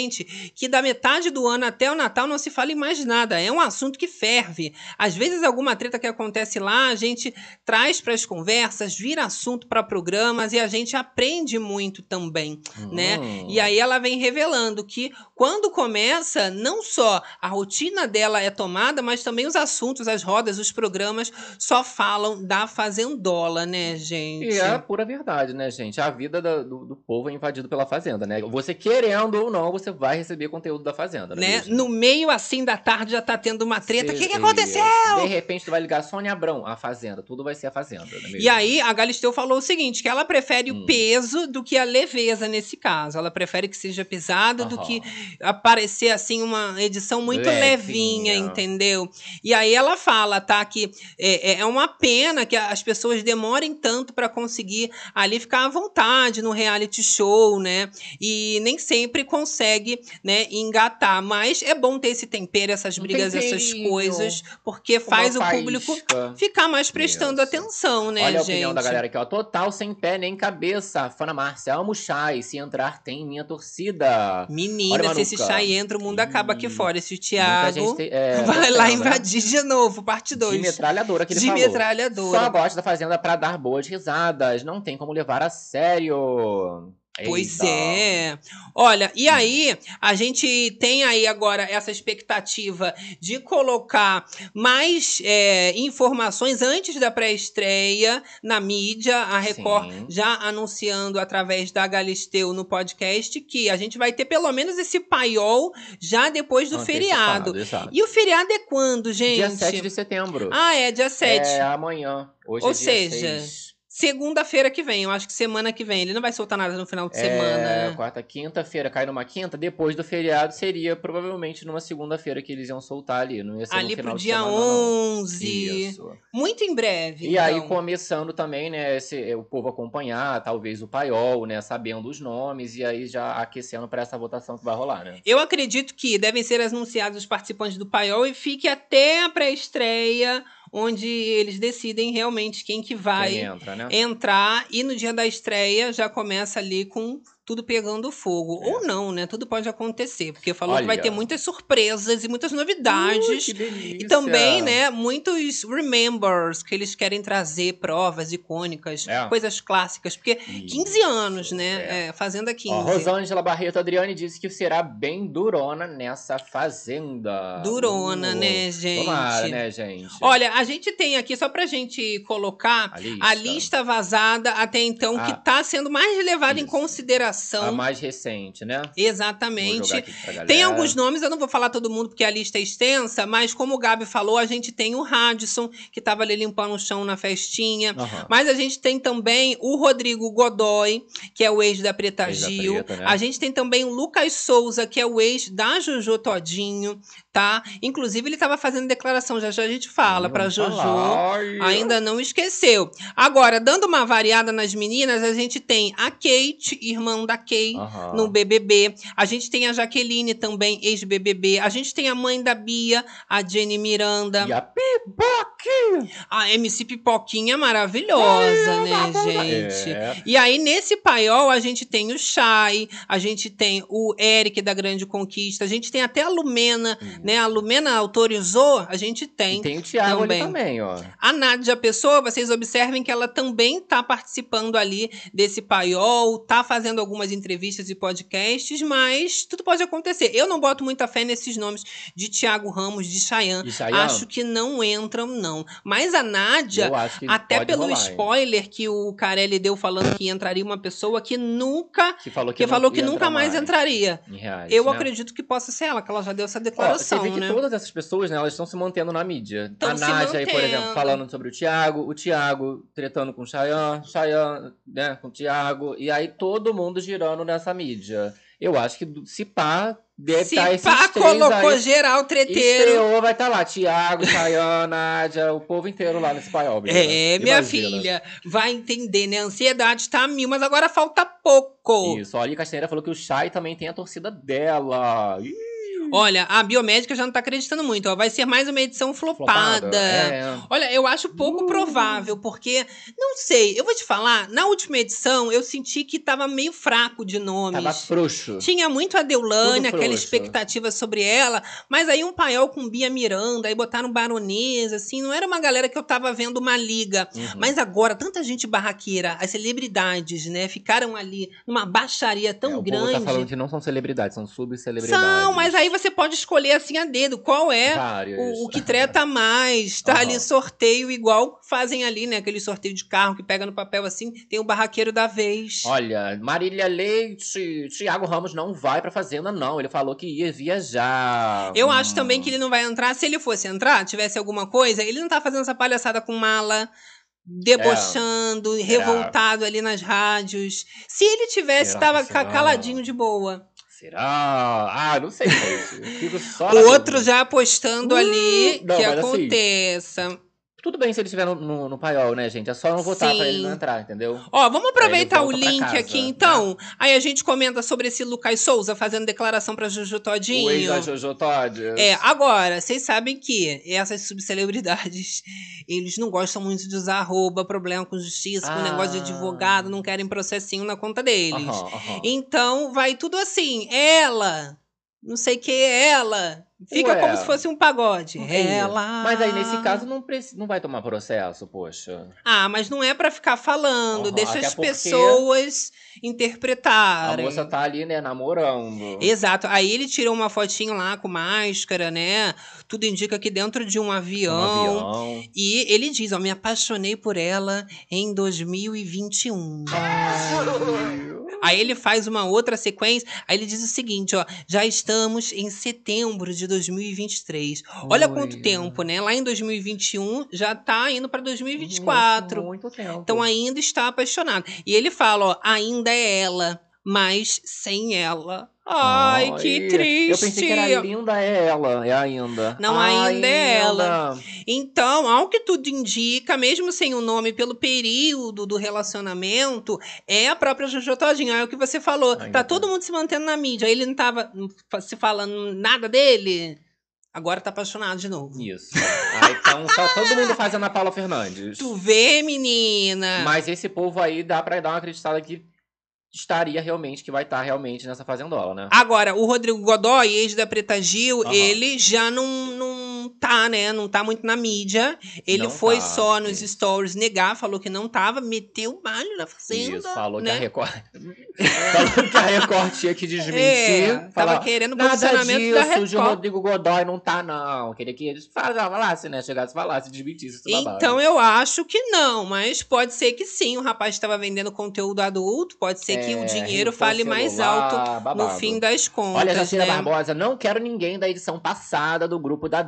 que da metade do ano até o Natal não se fala em mais nada. É um assunto que ferve. Às vezes, alguma treta que acontece lá, a gente traz para as conversas, vira assunto para programas e a gente aprende muito também, né? Hum. E aí ela vem revelando que quando começa, não só a rotina dela é tomada, mas também os assuntos, as rodas, os programas só falam da fazendola, né, gente? E é a pura verdade, né, gente? A vida da- do, do povo é invadida pela Fazenda, né? Você querendo ou não, você vai receber conteúdo da Fazenda, né? né? mesmo? No meio assim da tarde já tá tendo uma treta. O que, que aconteceu? De repente tu vai ligar Sônia Abrão, a Fazenda. Tudo vai ser a Fazenda, mesmo? E aí a Galisteu falou o seguinte, que ela prefere Hum. o peso do que a leveza nesse caso. Ela prefere que seja pesado do Aham. que aparecer assim uma edição muito levinha, Levinha. entendeu? E aí ela fala, tá, que é, é- é uma pena que as pessoas demorem tanto para conseguir ali ficar à vontade no reality show, né? E nem sempre consegue, né, engatar. Mas é bom ter esse tempero, essas Um brigas, essas temperinho. coisas, porque Uma faz o público ficar mais prestando Isso. atenção, né, Olha a gente? opinião da galera aqui, ó. Total sem pé nem cabeça. Fana Márcia, amo chai. Se entrar, tem minha torcida. Menina, Olha, se esse chá entra, o mundo acaba aqui Ih, fora. Esse o Thiago é, <laughs> vai lá né? invadir de novo, parte De 2. metralhadora que ele De falou. metralhadora. Só gosta da Fazenda pra dar boas risadas. Não tem como levar a sério. Pois Eita. É. Olha, e aí a gente tem aí agora essa expectativa de colocar mais é, informações antes da pré-estreia na mídia. A Record Sim. já anunciando através da Galisteu no podcast que a gente vai ter pelo menos esse paiol já depois do feriado. exato. E o feriado é quando, gente? Dia 7 de setembro. Ah, é, dia 7. É amanhã. Hoje Ou é dia seja, 6. Segunda-feira que vem, eu acho que semana que vem. Ele não vai soltar nada no final de É, semana. né? quarta, quinta-feira cai numa quinta, depois do feriado seria provavelmente numa segunda-feira que eles iam soltar ali, não ia ser Ali no final pro dia semana, não. 11. Isso. Muito em breve. E aí então. começando também, né, esse- o povo acompanhar, talvez o paiol, né, sabendo os nomes e aí já aquecendo para essa votação que vai rolar, né? Eu acredito que devem ser anunciados os participantes do paiol e fique até a pré-estreia, onde eles decidem realmente quem que vai Quem entra, né? entrar. E no dia da estreia já começa ali com tudo pegando fogo. É. Ou não, né? Tudo pode acontecer, porque falou que vai Olha. ter muitas surpresas e muitas novidades. que delícia! E também, né, muitos remembers que eles querem trazer, provas icônicas, É. coisas clássicas, porque 15 anos, né, é, Fazenda 15. Ó, Rosângela Barreto Adriane disse que será bem durona nessa fazenda. Durona, Uh, né, gente? Tomara, né, gente? Olha, a gente tem aqui, só pra gente colocar, a lista, a lista vazada até então, que Ah. tá sendo mais levada em Isso. A mais recente, né? Exatamente. Tem alguns nomes, eu não vou falar todo mundo porque a lista é extensa, mas como o Gabi falou, a gente tem o Radisson, que tava ali limpando o chão na festinha. Aham. Mas a gente tem também o Rodrigo Godoy, que é o ex da Preta Ex da Gil. Preta, né? A gente tem também o Lucas Souza, que é o ex da Jojo Todinho, tá? Inclusive, ele estava fazendo declaração, já já a gente fala, Vamos Jojo. falar. Ai, Ainda não esqueceu. Agora, dando uma variada nas meninas, a gente tem a Kate, irmã da Kay, Aham. no BBB. A gente tem a Jaqueline também, ex-BBB. A gente tem a mãe da Bia, a Jenny Miranda. E a Pipoque! A MC Pipoquinha maravilhosa, né, gente? É. E aí, nesse paiol, a gente tem o Chay, a gente tem o Eric da Grande Conquista, a gente tem até a Lumena, né? A Lumena autorizou, a gente tem. E tem o Thiago também. ali também, ó. A Nádia Pessoa, vocês observem que ela também tá participando ali desse paiol, tá fazendo algumas entrevistas e podcasts, mas tudo pode acontecer. Eu não boto muita fé nesses nomes de Tiago Ramos, de Chayanne? Acho que não entram, não. Mas a Nádia, até pelo rolar, hein? spoiler que o Carelli deu falando que entraria uma pessoa que nunca. Que falou que, Que falou que nunca entrar mais entraria. Reais, Eu né? acredito que possa ser ela, que ela já deu essa Ó, declaração, você vê que né? todas essas pessoas, né, elas estão se mantendo na mídia. Tão a Nádia aí, por exemplo, falando sobre o Thiago, o Thiago tretando com o Chayanne, Chayanne, né, com o Thiago, e aí todo mundo girando nessa mídia. Eu acho que se pá, deve Se estar esses pá, três colocou aí. geral treteiro. Estreou, vai estar lá. Tiago, Tayana, <laughs> Nádia, o povo inteiro lá nesse menina. É, minha Imagina. filha, vai entender, né? A ansiedade tá a mil, mas agora falta pouco. Isso, a Ali Castanheira falou que o Chay também tem a torcida dela. Ih, Olha, a biomédica já não tá acreditando muito, ó. Vai ser mais uma edição flopada. É. Olha, eu acho pouco provável, porque, não sei, eu vou te falar, na última edição eu senti que tava meio fraco de nomes. Tava frouxo. Tinha muito a Deulane, aquela expectativa sobre ela, mas aí um paiol com Bia Miranda, aí botaram baronesa, assim, não era uma galera que eu tava vendo uma liga. Uhum. Mas agora, tanta gente barraqueira, as celebridades, né, ficaram ali numa baixaria tão É, o grande. povo tá falando que não são celebridades, são subcelebridades. São, mas aí você pode escolher assim a dedo qual é Vários. o, o que treta mais. Tá Aham. ali sorteio igual fazem ali, né? Aquele sorteio de carro que pega no papel assim, tem o barraqueiro da vez. Olha, Marília Leite, Tiago Ramos não vai pra Fazenda, não. Ele falou que ia viajar. Eu acho Hum. também que ele não vai entrar. Se ele fosse entrar, tivesse alguma coisa, ele não tá fazendo essa palhaçada com mala, debochando, É. revoltado ali nas rádios. Se ele tivesse, Será tava que será? ca- caladinho de boa. Será? Ah, não sei, gente. Eu Fico só O outro já apostando Uh, ali não, que assim, aconteça. Tudo bem se ele estiver no, no, no paiol, né, gente? É só não votar pra ele Sim. não entrar, entendeu? Ó, vamos aproveitar o link casa, aqui né? então. Aí a gente comenta sobre esse Lucas Souza fazendo declaração pra Juju O ex Todinho. da Jojo Todd. É, agora, vocês sabem que essas subcelebridades, <laughs> eles não gostam muito de usar arroba, problema com justiça, com Ah. negócio de advogado, não querem processinho na conta deles. Então, vai tudo assim, ela, não sei que ela, fica Ué. como se fosse um pagode. Ela. Mas aí, nesse caso, não, preci- não vai tomar processo, poxa. Ah, mas não é pra ficar falando, Aham, deixa até as pessoas A interpretarem. moça tá ali, né, namorando. Exato. Aí ele tirou uma fotinho lá com máscara, né? Tudo indica que dentro de um Um avião. avião. E ele diz, ó, me apaixonei por ela em 2021. Aí ele faz uma outra sequência, aí ele diz o seguinte, ó, já estamos em setembro de 2023. Olha Oi. quanto tempo, né? Lá em 2021 já tá indo pra 2024. Muito tempo. Então ainda está apaixonado. E ele fala, ó, ainda é ela, mas sem ela. Ai, que triste. Eu pensei que era linda é ela, é ainda. Não, ainda é ela. Então, ao que tudo indica, mesmo sem o nome, pelo período do relacionamento, é a própria Jojo Todinho. É o que você falou. Ainda tá tá. todo mundo se mantendo na mídia. Ele não tava se falando nada dele. Agora tá apaixonado de novo. Isso. Aí então tá <laughs> todo mundo fazendo a Paula Fernandes. Tu vê, menina? Mas esse povo aí dá pra dar uma acreditada que estaria realmente, que vai estar realmente nessa fazendola, né? Agora, o Rodrigo Godoy, ex da Preta Gil, Aham. ele já não, não tá, né? Não tá muito na mídia. Ele Não foi tá, só nos isso. stories negar, falou que não tava, meteu o malho na fazenda. Isso, falou né? que a Record. <laughs> falou que a Record tinha que desmentir. É, tava falar, querendo Nada posicionamento da disso, de Record. Rodrigo Godoy não tá, não. Queria que eles falassem, falasse, né? Chegasse e falasse, desmentisse. Então eu acho que não, mas pode ser que sim. O rapaz estava vendendo conteúdo adulto, pode ser que É, o dinheiro rifou fale mais celular, alto no babado. fim das contas. Olha, Jacira né? Barbosa, não quero ninguém da edição passada do grupo da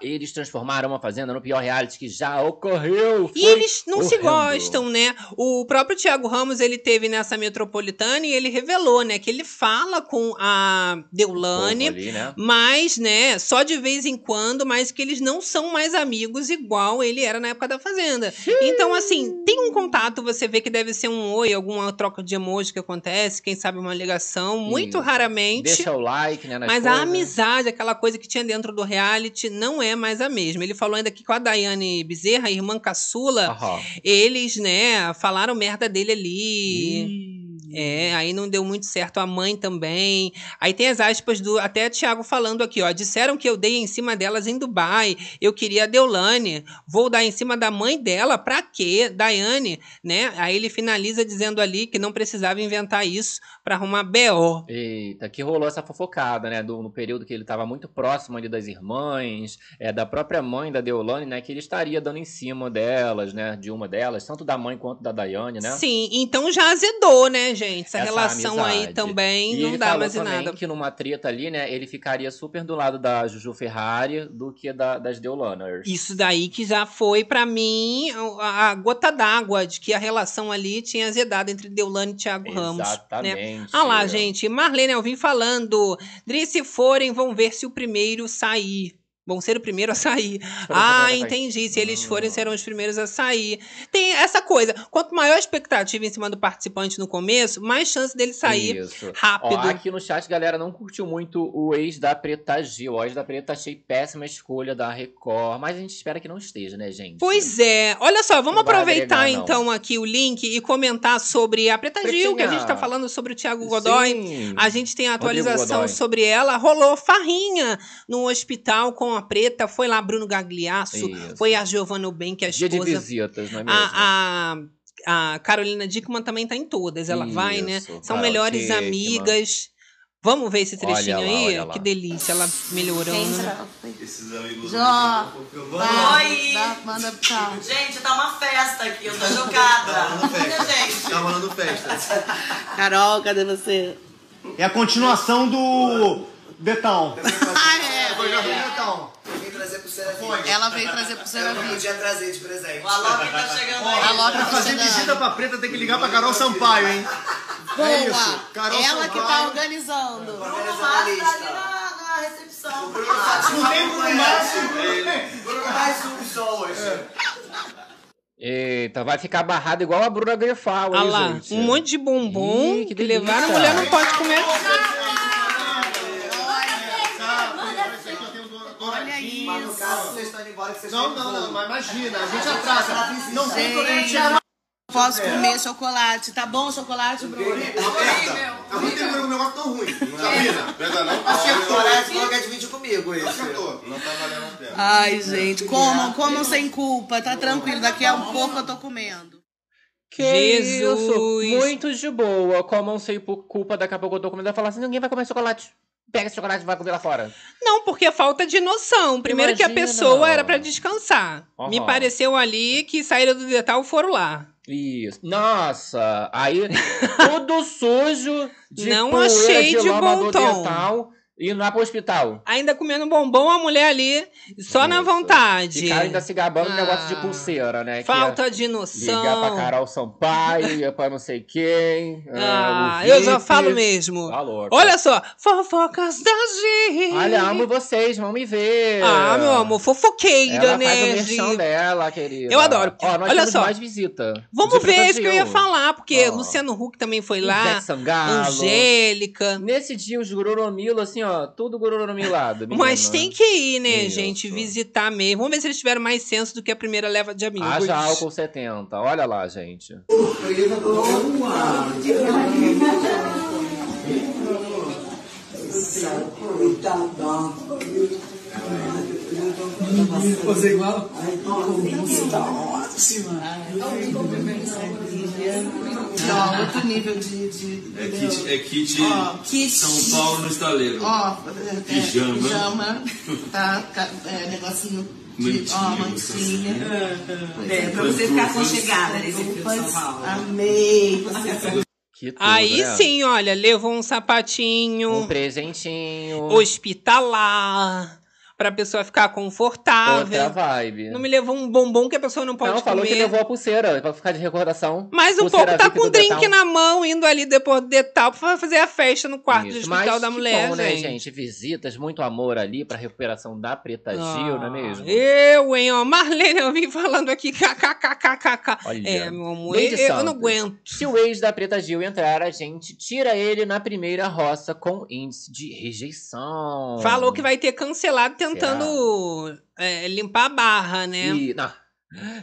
Eles transformaram uma fazenda no pior reality que já ocorreu. E Foi eles não se horrendo. gostam, né? O próprio Thiago Ramos, ele teve nessa metropolitana e ele revelou, né, que ele fala com a Deulane, ali, né? mas, né, só de vez em quando, mas que eles não são mais amigos igual ele era na época da Fazenda. Então, assim, tem um contato, você vê que deve ser um oi, alguma troca de emoji que acontece, quem sabe uma ligação, muito Isso. raramente. Deixa o like, né? Mas a coisas. amizade, aquela coisa que tinha dentro do reality, não é mais a mesma. Ele falou ainda que com a Daiane Bezerra, a irmã caçula, Aham. eles, né, falaram merda dele ali. É, aí não deu muito certo a mãe também. Aí tem as aspas do até Thiago falando aqui, ó. Disseram que eu dei em cima delas em Dubai. Eu queria a Deulane. Vou dar em cima da mãe dela. Pra quê? Daiane, né? Aí ele finaliza dizendo ali que não precisava inventar isso pra arrumar BO. Eita, que rolou essa fofocada, né? Do, no período que ele tava muito próximo ali das irmãs, é, da própria mãe da Deolane, né? Que ele estaria dando em cima delas, né? De uma delas, tanto da mãe quanto da Daiane, né? Sim, então já azedou, né, gente? Gente? Essa, essa relação aí amizade. também E não dá mais também nada. que numa treta ali, né, ele ficaria super do lado da Juju Ferrari do que da, das Deolaners. Isso daí que já foi, pra mim, a, a gota d'água de que a relação ali tinha azedado entre Deulane e Thiago Ramos. Né? Exatamente. Ah lá, gente. Marlene Alvim falando. Dri, se forem, vão ver se o primeiro sair. Vão ser o primeiro a sair. Ah, entendi. Se eles forem, serão os primeiros a sair. Tem essa coisa. Quanto maior a expectativa em cima do participante no começo, mais chance dele sair Isso. rápido. Ó, aqui no chat, galera, não curtiu muito o ex da Preta Gil. O ex da Preta achei péssima escolha da Record. Mas a gente espera que não esteja, né, gente? Pois é. Olha só, vamos Não aproveitar agregar, então aqui o link e comentar sobre a Preta Gil, que a Pretinha. gente tá falando sobre o Thiago Godoy. Sim. A gente tem a atualização sobre ela. Rolou farrinha no hospital com a Preta. Foi lá Bruno Gagliasso, Isso. foi a Giovanna Ben, que é a Dia de esposa. visitas, não é mesmo? A, a, a Carolina Dickman também tá em todas. Ela vai, né? Isso, São Carol melhores Dickman. amigas. Vamos ver esse trechinho Olha lá, aí? olha lá. Que delícia, ela melhorando. né? Esses amigos. Jó, Oi! dá- manda tchau. Gente, tá uma festa aqui, eu tô chocada. Olha, gente. Tá rolando festa. Carol, cadê você? É a continuação do Betão. Ah, é. Então, vem trazer pro Serafim. Ela veio trazer pro Eu Serafim. não podia trazer de presente. O Alok tá chegando A aí. Loki Pra tá fazer chegando. visita pra preta tem que ligar pra Carol Sampaio, hein? Boa. É isso. Carol Ela que tá Sampaio. organizando. Bruno Mars tá ali na, na recepção. Não tem Bruno Márcio. Bruno mais um só hoje. Eita, vai ficar barrado igual a Bruna Grefal, Olha lá, gente? um monte de bombom Ih, que, que levaram. A mulher não pode comer. Isso. Mas no caso, vocês estão indo embora que vocês Não, não, não, mas imagina, a gente atrasa. Não tem problema Posso comer chocolate. Tá bom o chocolate, Bruno? Eu não tenho um negócio tão ruim. Sabina? Pega não. Acertou, né? Você falou que ia dividir comigo isso. Não tá valendo a pena. Ai, gente, comam, comam sem culpa. Tá tranquilo, daqui a um pouco eu tô comendo. Que Jesus. isso? Muito de boa. Comam sem por culpa, daqui a pouco eu tô comendo e falar assim, ninguém vai comer chocolate. Pega esse chocolate e vai comer lá fora. Não, porque é falta de noção. Primeiro que a Imagina. pessoa era pra descansar. Aham. Me pareceu ali que saíram do detal e foram lá. Isso. Nossa, aí tudo sujo de Não poeira, achei de lama bom tom. dental, e não é pro hospital. Ainda comendo bombom, a mulher ali, só na Isso. vontade. Ficaram ainda se gabando do negócio de Ah, pulseira, né? Falta de ia noção. Ligar pra Carol Sampaio, <laughs> pra não sei quem. Ah, o eu já falo mesmo. Louca. Olha só, fofocas da G. Olha, amo vocês, vão me ver. Ah, meu amor, fofoqueira, Ela né, faz o dela, querida. Eu adoro. Ó, nós Olha temos só. mais visita. Vamos De ver isso que eu ia falar, porque Ó. Luciano Huck também foi lá. Ivete Sangalo. Angélica. Nesse dia, os Gororomilo, assim, ó, tudo Gororomilado. <laughs> Mas menina. tem que ir, né, Isso. gente? Visitar mesmo. Vamos ver se eles tiveram mais senso do que a primeira leva de amigos. Haja álcool 70. Olha lá, gente. Você igual? Ó, outro nível de. de É kit, é kit kit. São Paulo no estaleiro. Ó, é, Pijama. pijama, tá? ca- É, negocinho de. Mantinha, Ó, mantinha. É, pra você ficar aconchegada nesse frio de São Paulo. amei. Você tudo, Aí né? sim, olha, levou um sapatinho Um presentinho. hospitalar pra pessoa ficar confortável. Outra vibe. Não me levou um bombom que a pessoa não pode Não, falou comer. que levou a pulseira pra ficar de recordação. Mas um Pulseira pouco tá com o drink Detal. na mão, indo ali depois do detal pra fazer a festa no quarto Isso, do hospital mas da mulher, bom, né, gente. gente? Visitas, muito amor ali pra recuperação da Preta Gil, não é mesmo? Ah, Eu, hein, ó. Marlene, eu vim falando aqui, kkkkkk. Olha. É, meu amor, eu, eu não aguento. Se o ex da Preta Gil entrar, a gente tira ele na primeira roça com índice de rejeição. Falou que vai ter cancelado tentando é, limpar a barra, né? E, não,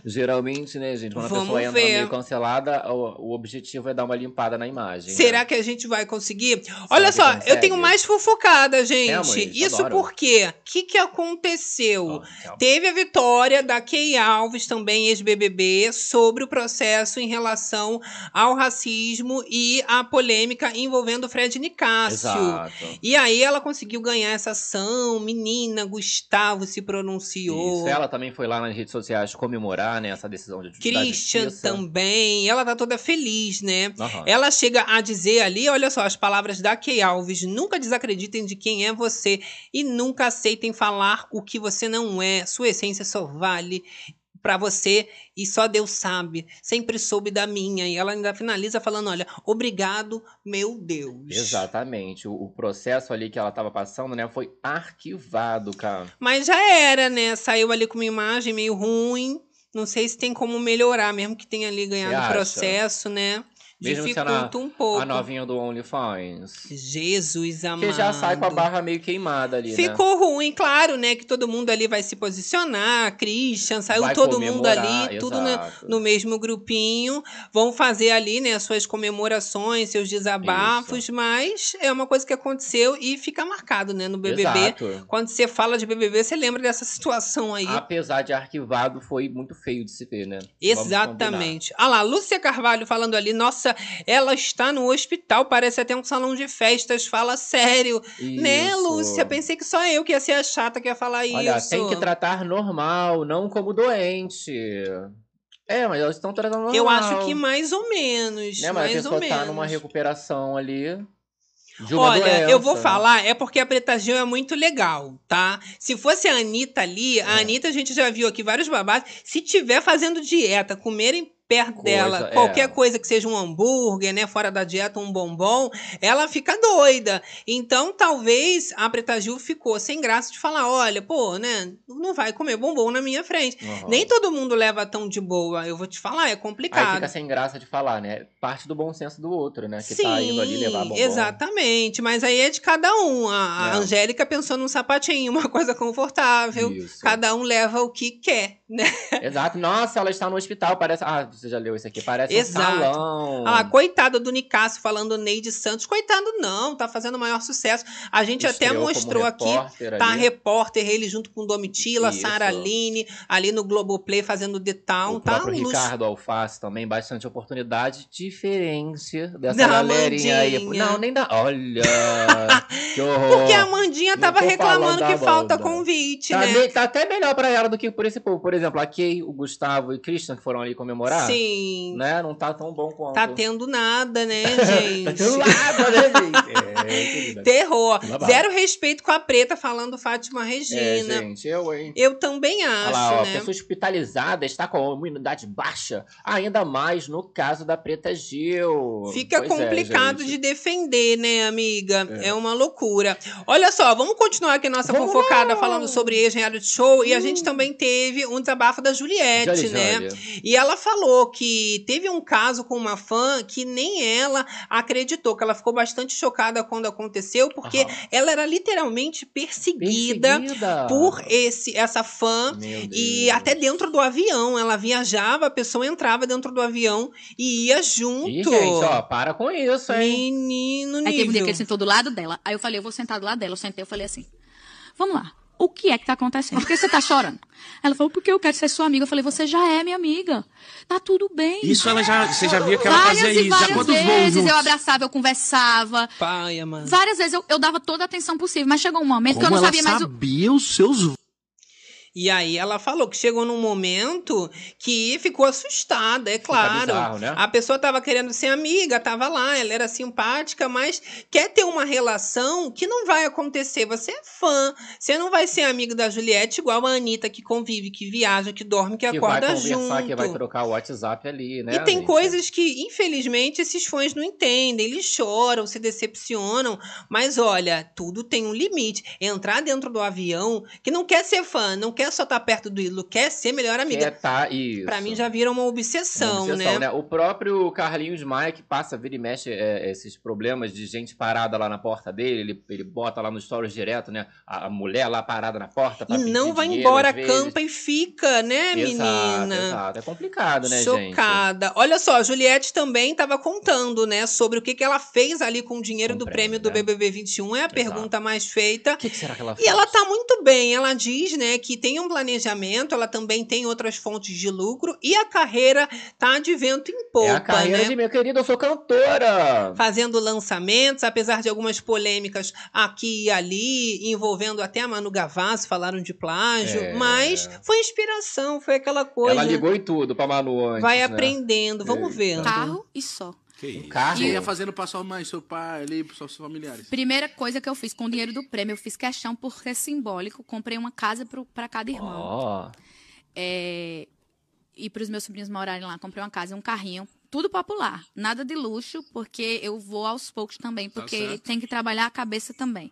geralmente, né, gente, quando a Vamos pessoa entra ver. meio cancelada, o, o objetivo é dar uma limpada na imagem. Será né? que a gente vai conseguir? Olha que só, eu tenho mais fofocada, gente. Temos, Isso adoro. porque, o que, que aconteceu? Tchau. Teve a vitória da Kay Alves, também ex-BBB, sobre o processo em relação ao racismo e a polêmica envolvendo o Fred Nicásio. Exato. E aí ela conseguiu ganhar essa ação, menina, Gustavo se pronunciou. Isso, ela também foi lá nas redes sociais comemorar comemorar, né, essa decisão de Christian também, ela tá toda feliz, né? Aham. Ela chega a dizer ali, olha só, as palavras da Kay Alves: nunca desacreditem de quem é você e nunca aceitem falar o que você não é. Sua essência só vale pra você e só Deus sabe. Sempre soube da minha. E ela ainda finaliza falando: olha, obrigado, meu Deus. Exatamente. O, o processo ali que ela tava passando, né, foi arquivado, cara. Mas já era, né? Saiu ali com uma imagem meio ruim. Não sei se tem como melhorar, mesmo que tenha ali ganhado o processo, né? Mesmo Dificulta um pouco. a novinha do OnlyFans. Jesus amado. Que já sai com a barra meio queimada ali, né? Ficou ruim, claro, né? Que todo mundo ali vai se posicionar. Christian, saiu Vai todo mundo ali, tudo na- exato. no mesmo grupinho. Vão fazer ali, né, as suas comemorações, seus desabafos, mas é uma coisa que aconteceu e fica marcado, né, no BBB. Exato. Quando você fala de BBB, você lembra dessa situação aí. Apesar de arquivado, foi muito feio de se ver, né? Exatamente. Ah lá, Lúcia Carvalho falando ali, nossa, ela está no hospital, parece até um salão de festas, fala sério. Né, Isso. Lúcia? Pensei que só eu que ia ser a chata que ia falar Olha, isso. tem que tratar normal, não como doente. É, mas elas estão tratando normal. Eu acho que mais ou menos. Né, mas mais a ou pessoa menos. tá numa recuperação ali. Olha, doença. eu vou falar, é porque a Preta Gil é muito legal, tá? Se fosse a Anitta ali, É. a Anitta a gente já viu aqui vários babados. Se tiver fazendo dieta, comerem perto Coisa, dela é. qualquer coisa que seja um hambúrguer, né? Fora da dieta, um bombom, ela fica doida. Então, talvez a Preta Gil ficou sem graça de falar: olha, pô, né? Não vai comer bombom na minha frente. Aham. Nem todo mundo leva tão de boa. Eu vou te falar, é Aí complicado. fica sem graça de falar, né? Parte do bom senso do outro, né? Que Sim, tá indo ali levar bombom. exatamente. Mas aí é de cada um. A, a É. Angélica pensou num sapatinho, uma <laughs> coisa confortável. Isso. Cada um leva o que quer, né? Exato. Nossa, ela está no hospital, parece... Ah, você já leu isso aqui. Parece Exato. um salão. Ah, coitada do Nicásio falando Neide Santos. Coitado não, tá fazendo o maior sucesso. A gente até Estreou como mostrou aqui. repórter Tá ali. repórter, ele junto com Domitila. Sara Aline, ali no Globoplay fazendo The Town. O tá um. Ricardo Alface também, bastante oportunidade. Diferente dessa Da galerinha aí. Amandinha. Não, nem da. Olha! <laughs> que horror! Porque a Amandinha tava reclamando que falta convite, Tá, né? me- tá até melhor pra ela do que por esse povo. Por exemplo, a Kay, o Gustavo e o Christian que foram ali comemorar. Sim. Né? Não tá tão bom quanto. Tá tendo nada, né, gente? <laughs> tá tendo nada, né, gente? <laughs> É, querida. Terror. Babado. Zero respeito com a preta falando Fátima É, Regina. gente, eu, hein? Eu também acho, Olha lá, ó, né? pessoa hospitalizada está com a imunidade baixa, ainda mais no caso da Preta Gil. Fica Pois é, complicado gente. de defender, né, amiga? É. É. uma loucura. Olha só, vamos continuar aqui a nossa Vamos fofocada lá! falando sobre ex-reality show. E a gente também teve um desabafo da Juliette, Jolly, né? Jolly. E ela falou que teve um caso com uma fã que nem ela acreditou, que ela ficou bastante chocada quando aconteceu, porque Aham. ela era literalmente perseguida, Perseguida. por esse essa fã. E até dentro do avião, ela viajava, a pessoa entrava dentro do avião e ia junto. Ih, gente, ó, para com isso, hein? Menino Aí teve um dia nível. que ele sentou do lado dela. Aí eu falei, eu vou sentar do lado dela. Eu sentei, eu falei assim, vamos lá. O que é que tá acontecendo? Por que você tá chorando? Ela falou, porque eu quero ser sua amiga. Eu falei, você já é minha amiga. Tá tudo bem. Isso ela já, você já via que ela várias fazia e isso. Já várias quantos voos vezes eu abraçava, eu conversava. Paia, mano. Várias vezes eu, eu dava toda a atenção possível. Mas chegou um momento que eu Como não ela sabia mais o... sabia os seus E aí ela falou que chegou num momento que ficou assustada, é claro. bizarro, né? A pessoa tava querendo ser amiga, tava lá, ela era simpática, mas quer ter uma relação que não vai acontecer. Você é fã, você não vai ser amigo da Juliette igual a Anitta, que convive, que viaja, que dorme, que, Que vai acorda conversar, junto. que vai trocar o WhatsApp ali, né? E tem gente? coisas que, infelizmente, esses fãs não entendem. Eles choram, se decepcionam. Mas olha, tudo tem um limite. Entrar dentro do avião, que não quer ser fã, não quer só estar perto do ídolo, quer ser melhor amiga. Quer tá, isso. Pra mim já vira uma obsessão, Uma obsessão, né? O próprio Carlinhos Maia, que passa, vira e mexe é, esses problemas de gente parada lá na porta dele, ele, ele bota lá no stories direto, né? A, a mulher lá parada na porta E não vai dinheiro, embora, campa e fica, né, Exato, menina? exato. É complicado, né, gente? Chocada. Olha só, a Juliette também estava contando, né, sobre o que, que ela fez ali com o dinheiro Com do prêmio prêmio, do né? BBB 21. É a pergunta mais feita. O que, que será que ela E fez? ela tá muito bem. Ela diz, né, que tem tem um planejamento, ela também tem outras fontes de lucro e a carreira tá de vento em polpa, é a carreira né? de meu querido, eu sou cantora. Fazendo lançamentos, apesar de algumas polêmicas aqui e ali, envolvendo até a Manu Gavassi, falaram de plágio, É. mas foi inspiração, foi aquela coisa. Ela ligou e tudo pra Manu antes, Vai né? aprendendo, vamos Eita. ver. Carro e só. Que isso? carro? Você ia fazendo pra sua mãe, seu pai, ali, pros seus familiares. Primeira coisa que eu fiz com o dinheiro do prêmio, eu fiz questão por ser simbólico. Comprei uma casa pro- pra cada irmão. Ó. É, e para os meus sobrinhos morarem lá, comprei uma casa e um carrinho. Tudo popular, nada de luxo, porque eu vou aos poucos também, porque certo. tem que trabalhar a cabeça também.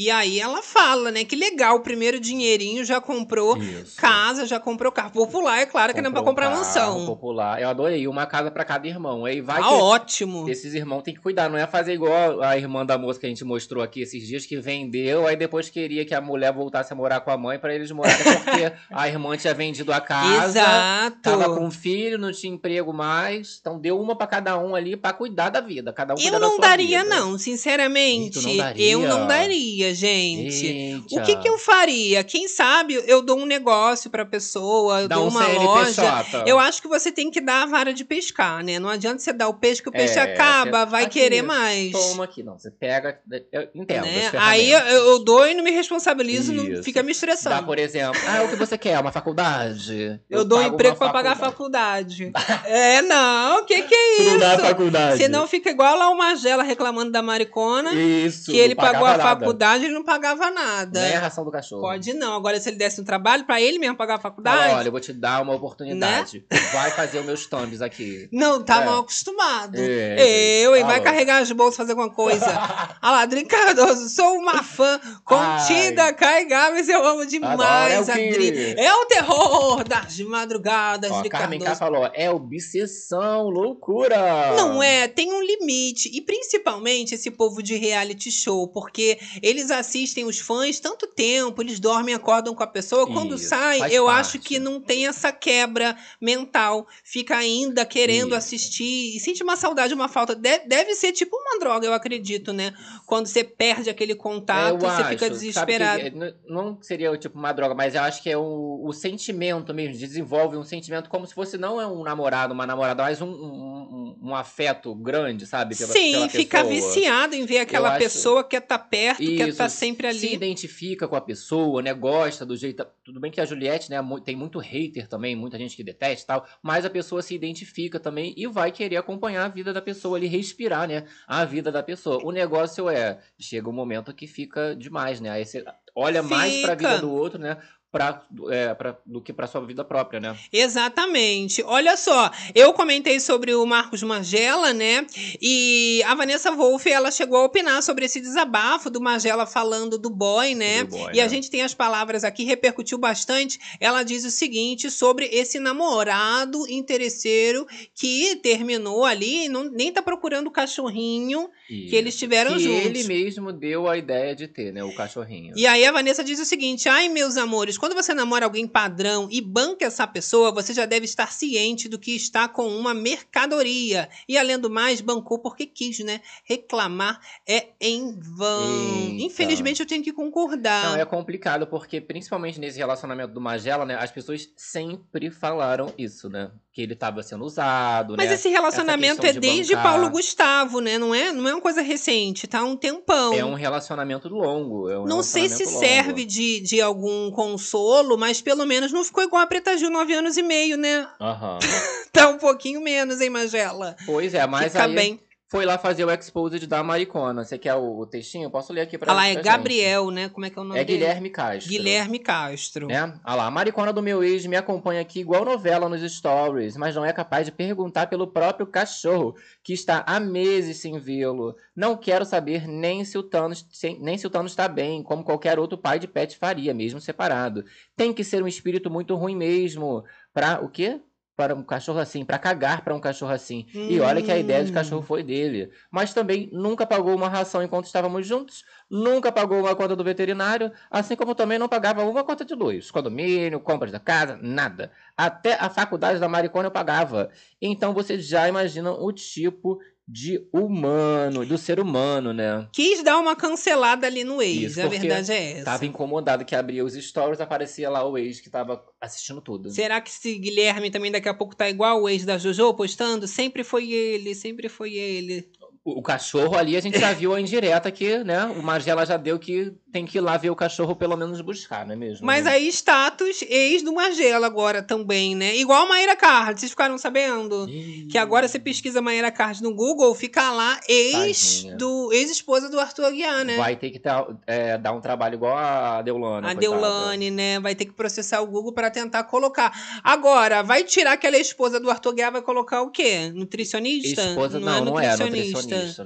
E aí ela fala, né? Que legal, o primeiro dinheirinho já comprou casa, já comprou carro. Popular, é claro que não é pra comprar Carro mansão. popular. Eu adorei. Uma casa pra cada irmão. Aí vai Ah, ótimo. Esses irmãos tem que cuidar. Não é fazer igual a irmã da moça que a gente mostrou aqui esses dias, que vendeu, aí depois queria que a mulher voltasse a morar com a mãe pra eles morarem, porque a irmã tinha vendido a casa. Exato. Tava com filho, não tinha emprego mais. Então deu uma pra cada um ali pra cuidar da vida. Cada um Eu não daria, vida. não, sinceramente. Não daria? Eu não daria, gente. Eita. O que, que eu faria? Quem sabe eu dou um negócio pra pessoa, eu Dá dou um uma CNPJ. loja. Eu acho que você tem que dar a vara de pescar, né? Não adianta você dar o peixe que o peixe É, acaba, vai aqui, querer mais. Toma aqui, não. Você pega. Eu entendo. né? Aí eu, eu dou e não me responsabilizo, não fica me estressando. Dá, por exemplo, ah, o que você quer? Uma faculdade? Eu, dou pago emprego pra pagar a faculdade. <laughs> é, não, o que que é isso? não faculdade. Senão fica igual lá o Magela reclamando da maricona. Isso, Que ele pagou a nada. faculdade e não pagava nada. Nem a ração do cachorro. Pode não. Agora, se ele desse um trabalho pra ele mesmo pagar a faculdade. Fala, olha, eu vou te dar uma oportunidade. <laughs> Vai fazer os meus thumbs aqui. Não, tá É. mal acostumado. É, eu, hein? Vai carregar as bolsas, fazer alguma coisa. <laughs> ah lá, Adri Cardoso, sou uma fã contida, carregáveis, eu amo demais, Adoro, é Adri. É o terror das madrugadas Ó, de Carmen K Cardoso. falou, é obsessão, loucura. Não é, tem um limite. E principalmente esse povo de reality show, porque eles assistem os fãs tanto tempo, eles dormem, acordam com a pessoa. Quando Isso, sai, eu parte. acho que não tem essa quebra mental. Fica ainda querendo assistir e sente uma saudade, uma falta. De- deve ser tipo uma droga, eu acredito, né? Quando você perde aquele contato, Eu você acho, fica desesperado. que, é, não seria tipo uma droga, mas eu acho que é o, o sentimento mesmo. Desenvolve um sentimento como se fosse não é um namorado, uma namorada, mas um, um, um- afeto grande, sabe? Pela, Sim, pela fica viciado em ver aquela Eu acho- pessoa que estar perto, quer estar Isso, sempre ali. Se identifica com a pessoa, né? Gosta do jeito. Tudo bem que a Juliette, né? Tem muito hater também, muita gente que detesta e tal. Mas a pessoa se identifica também e vai querer acompanhar a vida da pessoa ali, respirar, né? A vida da pessoa. O negócio é. Chega um momento que fica demais, né? Aí você olha mais pra Fica. vida do outro, né? Pra, é, pra, do que pra sua vida própria, né? Exatamente. Olha só, eu comentei sobre o Marcos Magela, né? E a Vanessa Wolff, ela chegou a opinar sobre esse desabafo do Magela falando do boy, né? Do boy, e a né? gente tem as palavras aqui, repercutiu bastante. Ela diz o seguinte sobre esse namorado interesseiro que terminou ali não, nem tá procurando o cachorrinho que eles tiveram que juntos. ele mesmo deu a ideia de ter, né? O cachorrinho. E aí a Vanessa diz o seguinte: ai, meus amores, quando você namora alguém padrão e banca essa pessoa, você já deve estar ciente do que está com uma mercadoria. E além do mais, bancou porque quis, né? Reclamar é em vão. Eita. Infelizmente, eu tenho que concordar. Não, é complicado, porque principalmente nesse relacionamento do Magela, né? As pessoas sempre falaram isso, né? Que ele tava sendo usado, Mas né? esse relacionamento é de desde bancar. Paulo Gustavo, né? Não é, não é uma coisa recente, tá um tempão. É um relacionamento longo. É um Não sei se longo. serve de, de algum consolo, mas pelo menos não ficou igual a Preta Gil, nove anos e meio, né? Aham. <laughs> Tá um pouquinho menos, hein, Magela? Pois é, mas Fica aí bem. Foi lá fazer o exposed da Maricona. Você quer o, o textinho? Eu posso ler aqui pra Ah lá, é pra gente. Gabriel, né? Como é que é o nome É dele? Guilherme Castro. Guilherme Castro. Né? Ah lá, a maricona do meu ex me acompanha aqui igual novela nos stories, mas não é capaz de perguntar pelo próprio cachorro, que está há meses sem vê-lo. Não quero saber nem se o Thanos, nem se o Thanos está bem, como qualquer outro pai de pet faria, mesmo separado. Tem que ser um espírito muito ruim mesmo. Pra o quê? Para um cachorro assim, para cagar para um cachorro assim. E olha que a ideia de Hum. cachorro foi dele. Mas também nunca pagou uma ração enquanto estávamos juntos, nunca pagou uma conta do veterinário, assim como também não pagava uma conta de luz, condomínio, compras da casa, nada. Até a faculdade da Maricona eu pagava. Então você já imagina o tipo de humano, do ser humano, né? Quis dar uma cancelada ali no ex, Isso, a verdade é essa. Tava incomodado que abria os stories, aparecia lá o ex que tava assistindo tudo. Será que esse Guilherme também daqui a pouco tá igual o ex da Jojo postando? Sempre foi ele, sempre foi ele. O, cachorro ali, a gente já viu a indireta que, né? O Magela já deu que tem que ir lá ver o cachorro pelo menos buscar, não é mesmo? Mas aí, status ex do Magela agora também, né? Igual a Maíra Card, vocês ficaram sabendo? Que agora você pesquisa Maíra Card no Google, fica lá ex Tadinha. do ex-esposa do Arthur Aguiar, né? Vai ter que tá, é, dar um trabalho igual a Deulane. A coitada. Deulane, né? Vai ter que processar o Google para tentar colocar. Agora, vai tirar que ela é esposa do Arthur Guiar, vai colocar o quê? Nutricionista? Esposa, não, não, é nutricionista, né? A gente está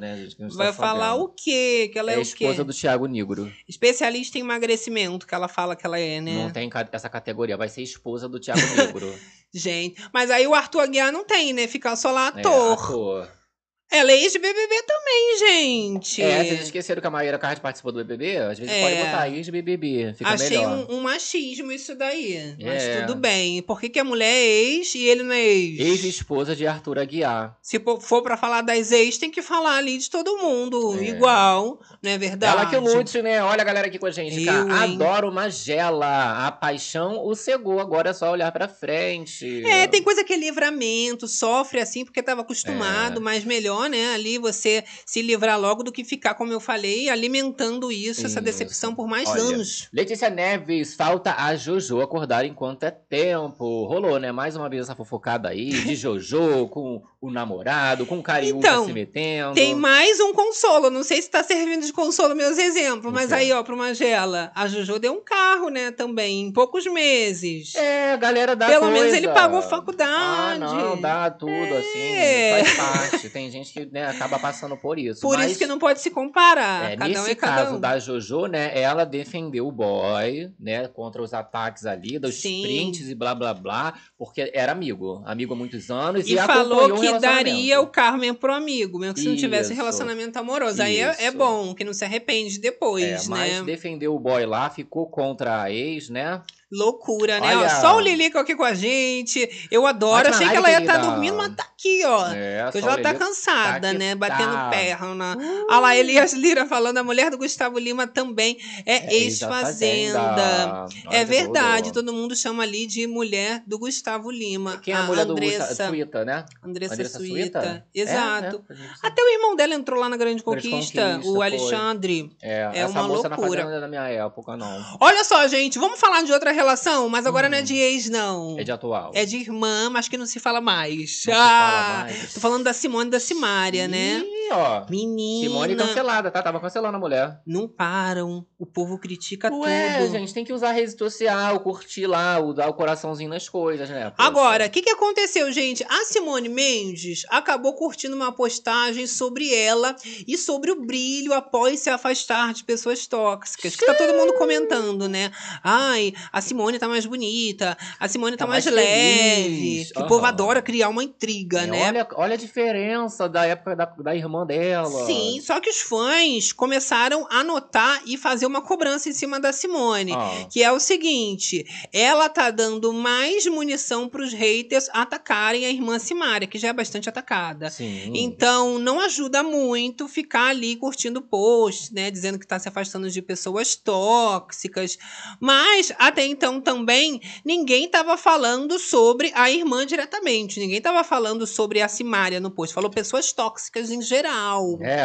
Vai falar sabendo. o quê? Que ela é, É o esposa quê? do Thiago Negro. Especialista em emagrecimento, que ela fala que ela é, né? Não tem essa categoria, vai ser esposa do Thiago <laughs> Negro. Gente, mas aí o Arthur Aguiar não tem, né? Fica só lá É, ator. Ela é ex-BBB também, gente. É, vocês esqueceram que a Maíra Card participou do BBB? Às vezes É. pode botar ex-BBB, fica Achei melhor. um, um machismo isso daí. Mas É. tudo bem. Por que, que a mulher é ex e ele não é ex? Ex-esposa de Arthur Aguiar. Se for pra falar das ex, tem que falar ali de todo mundo. É. Igual, não é verdade? Ela que lute, né? Olha a galera aqui com a gente. Eu, cara. Adoro Magela. A paixão o cegou, agora é só olhar pra frente. É, tem coisa que é livramento, sofre assim porque estava acostumado, É. mas melhor, né? Ali você se livrar logo do que ficar, como eu falei, alimentando isso, essa Isso. decepção por mais Olha, anos. Letícia Neves, falta a Jojo acordar enquanto é tempo. Rolou, né? Mais uma vez essa fofocada aí de <laughs> Jojo com o namorado, com o Cariúca Então, se metendo. Tem mais um consolo. Não sei se tá servindo de consolo meus exemplos, mas aí, ó, pro Magela, a Jojo deu um carro, né, também, em poucos meses. É, a galera dá Pelo coisa. menos ele pagou Ah, faculdade. não, dá tudo, É. assim, faz parte. Tem gente que né, acaba passando por isso. Por mas, isso que não pode se comparar. É, cada nesse um é cada caso um. da Jojo, né, ela defendeu o boy, né, contra os ataques ali, dos Sim. prints e blá blá blá, porque era amigo, amigo há muitos anos e, E falou que relacionamento. daria o carro mesmo pro amigo, mesmo que se não tivesse um relacionamento amoroso. Aí é, é bom, que não se arrepende depois, É, mas né? defendeu o boy lá, ficou contra a ex, né? Loucura, né? Ó, Olha- só o Lilico aqui com a gente. Eu adoro. Achei que ela ia estar querida. dormindo, mas tá aqui, ó. É, já o tá cansada, tá que né? tá. Batendo perna. Olha lá, Elias Lira falando, a mulher do Gustavo Lima também é, É ex-fazenda. ex-Fazenda. É verdade, todo mundo chama ali de mulher do Gustavo Lima. Quem é a, mulher Andressa, do Gustavo? Suíta, né? Andressa, Andressa Suíta. Suíta? Exato. É, né? Até o irmão dela entrou lá na Grande Grande Conquista, Conquista, o foi. Alexandre. É, É essa uma moça na loucura. fazenda da minha época, não. Olha só, gente, vamos falar de outra relação, mas agora não é de ex, não. Hum. É de atual. É de irmã, mas que não se fala mais. Não se ah, fala mais. Tô falando da Simone da Simária, né? Ih, ó. Menina. Simone cancelada, tá? Tava cancelando a mulher. Não param. O povo critica Ué, tudo. gente, tem que usar rede social, curtir lá, dar o coraçãozinho nas coisas, né? Poxa. Agora, o que, que aconteceu, gente? A Simone Mendes acabou curtindo uma postagem sobre ela e sobre o brilho após se afastar de pessoas tóxicas. Que tá todo mundo comentando, né? Ai, a Simone tá mais bonita, a Simone tá, Tá mais, mais leve. Que o povo adora criar uma intriga, É, né? olha, olha a diferença da época da, da irmã dela. Sim, só que os fãs começaram a notar e fazer uma cobrança em cima da Simone. Ah. Que é o seguinte: ela tá dando mais munição pros haters atacarem a irmã Simária, que já é bastante atacada. Sim. Então, não ajuda muito ficar ali curtindo posts, né? Dizendo que tá se afastando de pessoas tóxicas. Mas, até então também, ninguém tava falando sobre a irmã diretamente. Ninguém tava falando sobre a Simária no post. Falou pessoas tóxicas em geral. É,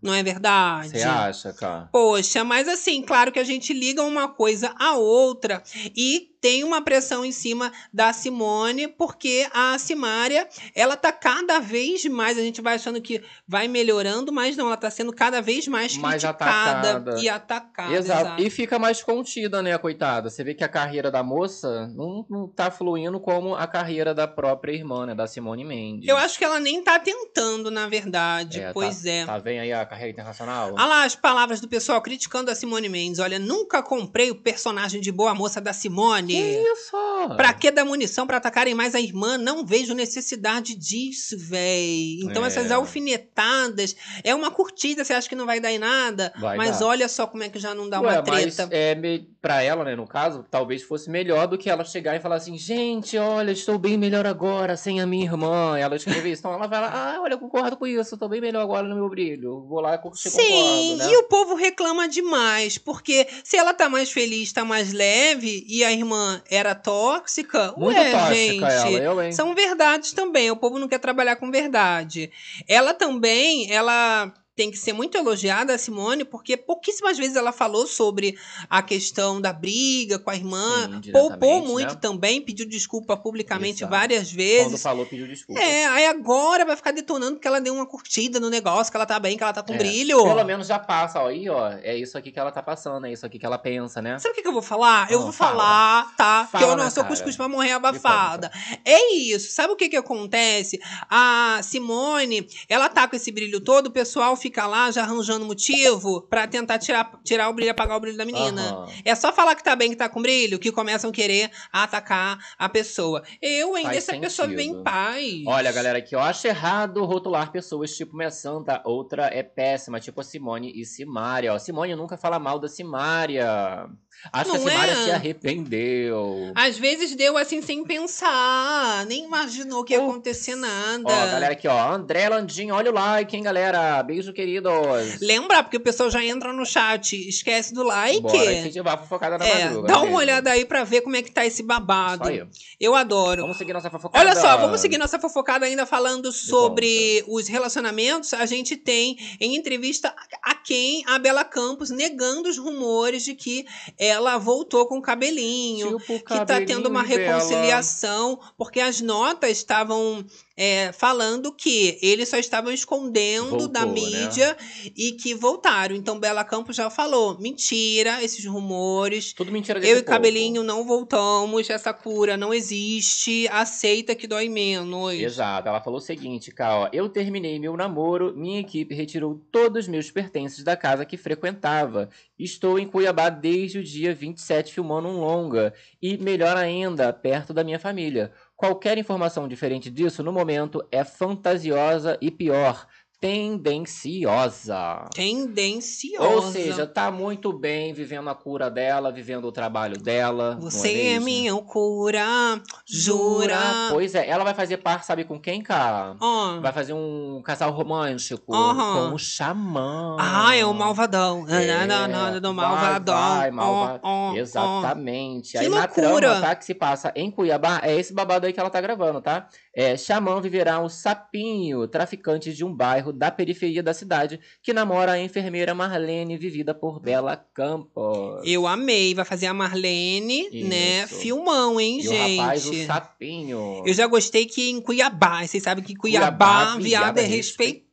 Não é verdade? você acha, cara? Poxa, mas assim, claro que a gente liga uma coisa à outra e tem uma pressão em cima da Simone, porque a Simária, ela tá cada vez mais, a gente vai achando que vai melhorando, mas não, ela tá sendo cada vez mais, Mais criticada atacada. e atacada. Exato. E fica mais contida, né, coitada? Você vê que a carreira da moça não, não tá fluindo como a carreira da própria irmã, né, da Simone Mendes. Eu acho que ela nem tá tentando, na verdade. É, pois tá, é. Tá vendo aí a carreira internacional? Olha lá as palavras do pessoal criticando a Simone Mendes. Olha, nunca comprei o personagem de boa moça da Simone. Que isso? Pra que dar munição pra atacarem mais a irmã? Não vejo necessidade disso, véi. Então É. essas alfinetadas é uma curtida, você acha que não vai dar em nada? Vai mas dar. olha só como é que já não dá Ué, uma mas treta. é, me- pra ela, né, no caso, talvez fosse melhor do que ela chegar e falar assim, gente, olha, estou bem melhor agora sem a minha irmã. Ela escrever isso, então ela vai lá, ah, olha, eu concordo com isso, estou bem melhor agora no meu brilho. Vou lá e Sim, né? e o povo reclama demais, porque se ela tá mais feliz, tá mais leve, e a irmã era tóxica, Muito ué, tóxica gente, ela, eu, hein? são verdades também, o povo não quer trabalhar com verdade. Ela também, ela tem que ser muito elogiada, a Simone, porque pouquíssimas vezes ela falou sobre a questão da briga com a irmã, Sim, poupou muito né? também, pediu desculpa publicamente Exato. várias Quando vezes. falou, pediu desculpa. É, aí agora vai ficar detonando porque ela deu uma curtida no negócio, que ela tá bem, que ela tá com É, brilho. Pelo menos já passa, ó, aí, ó, é isso aqui que ela tá passando, é isso aqui que ela pensa, né? Sabe o que, que eu vou falar? eu Ah, vou fala. falar, tá? Fala que eu não sou cara. cuscuz pra morrer abafada. É isso. Sabe o que que acontece? A Simone, ela tá com esse brilho todo, o pessoal fica lá já arranjando motivo pra tentar tirar, tirar o brilho, apagar o brilho da menina. Aham. É só falar que tá bem, que tá com brilho, que começam a querer atacar a pessoa. Eu, hein? Faz Deixa a pessoa viver em sentido. paz. Olha, galera, aqui eu acho errado rotular pessoas tipo minha santa, outra é péssima, tipo a Simone e Simária. Ó, Simone nunca fala mal da Simária. Acho que a Não Simária é? se arrependeu. Às vezes deu assim sem pensar, nem imaginou que ia acontecer nada. Ó, galera aqui, ó. André Landim, olha o like, hein, galera. Beijo, queridos. Lembra, porque o pessoal já entra no chat, esquece do like. Bora incentivar a fofocada na É, madruga. dá né, uma mesmo? olhada aí pra ver como é que tá esse babado. Aí. Eu adoro. Vamos seguir nossa fofocada. Olha só, vamos seguir nossa fofocada ainda falando sobre os relacionamentos. A gente tem em entrevista a quem a Bela Campos negando os rumores de que ela voltou com o cabelinho, Tipo que tá tendo uma cabelinho dela. reconciliação, porque as notas estavam é, falando que eles só estavam escondendo da Voltou, né? mídia e que voltaram. Então Bela Campos já falou: mentira, esses rumores. Tudo mentira Eu e povo. Cabelinho não voltamos, essa cura não existe, aceita que dói menos. Exato, ela falou o seguinte, ó, eu terminei meu namoro, minha equipe retirou todos os meus pertences da casa que frequentava. Estou em Cuiabá desde o dia 27 filmando um longa e, melhor ainda, perto da minha família. Qualquer informação diferente disso, no momento, é fantasiosa e pior, tendenciosa. Tendenciosa. Ou seja, tá muito bem vivendo a cura dela, vivendo o trabalho dela. não Você é mesmo? minha cura, jura. Pois é, ela vai fazer par, sabe com quem, cara? Ó. Vai fazer um casal romântico com o xamã. Ah, é o malvadão. É, Nada, nada do vai, malvadão. vai, Ó, malva- ó, ó. Exatamente. Que Aí na loucura. trama, tá? Que se passa em Cuiabá, é esse babado aí que ela tá gravando, tá? É, Xamã viverá um sapinho, traficante de um bairro da periferia da cidade, que namora a enfermeira Marlene, vivida por Bela Campos. Eu amei. Vai fazer a Marlene, né? Isso. Filmão, hein, E gente? o rapaz, o sapinho. Eu já gostei que em Cuiabá, vocês sabem que Cuiabá, Cuiabá, viada viada é respeitada,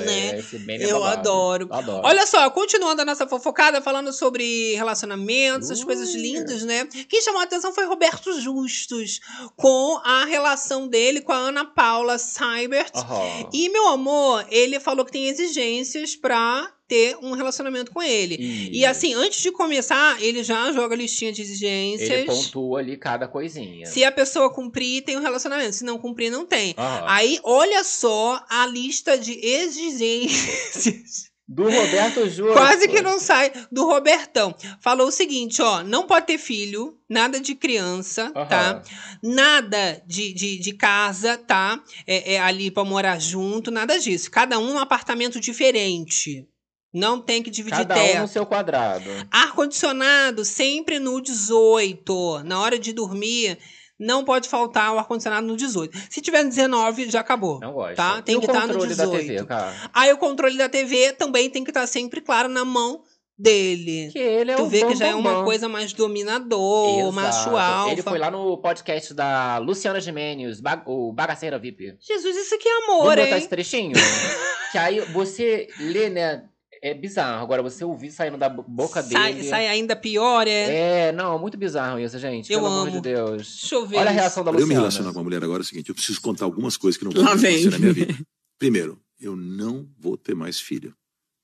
né? é, é Eu adoro. Adoro. Olha só, continuando a nossa fofocada, falando sobre relacionamentos, as coisas lindas, né? Quem chamou a atenção foi Roberto Justus, com a relação dele com a Ana Paula Seibert. Aham. E, meu amor, ele falou que tem exigências pra ter um relacionamento com ele. E assim, antes de começar, ele já joga a listinha de exigências. Ele pontua ali cada coisinha. Se a pessoa cumprir, tem um relacionamento. Se não cumprir, não tem. Aí, olha só a lista de exigências. Do Roberto Justus. Quase que não sai do Robertão. Falou o seguinte, ó, não pode ter filho, nada de criança, Aham. tá? Nada de, de, de casa, tá? É, é ali pra morar junto, nada disso. Cada um num apartamento diferente. Não tem que dividir Cada teto. um no seu quadrado. Ar-condicionado sempre no 18. Na hora de dormir, não pode faltar o ar-condicionado no 18. Se tiver no 19, já acabou. Não gosto. Tá? Tem e que estar no controle 18. da TV, cara? Aí o controle da TV também tem que estar sempre claro na mão dele. Que ele é tu o vê que bam, já é bam, uma bam. coisa mais dominador, Exato. macho alfa. Ele foi lá no podcast da Luciana Gimenez, ba- o Bagaceira VIP. Jesus, isso aqui é amor, Vamos botar hein? esse trechinho? <laughs> que aí você lê, né? É bizarro. Agora você ouvir saindo da bo- boca Sai, dele. sai ainda pior, é? É, não, muito bizarro isso, gente. Eu Pelo amor amo. de Deus. Deixa eu ver Olha a reação da Pra eu me Luciana. relacionar com uma mulher agora é o seguinte, eu preciso contar algumas coisas que não vão acontecer na minha vida. <laughs> Primeiro, eu não vou ter mais filho.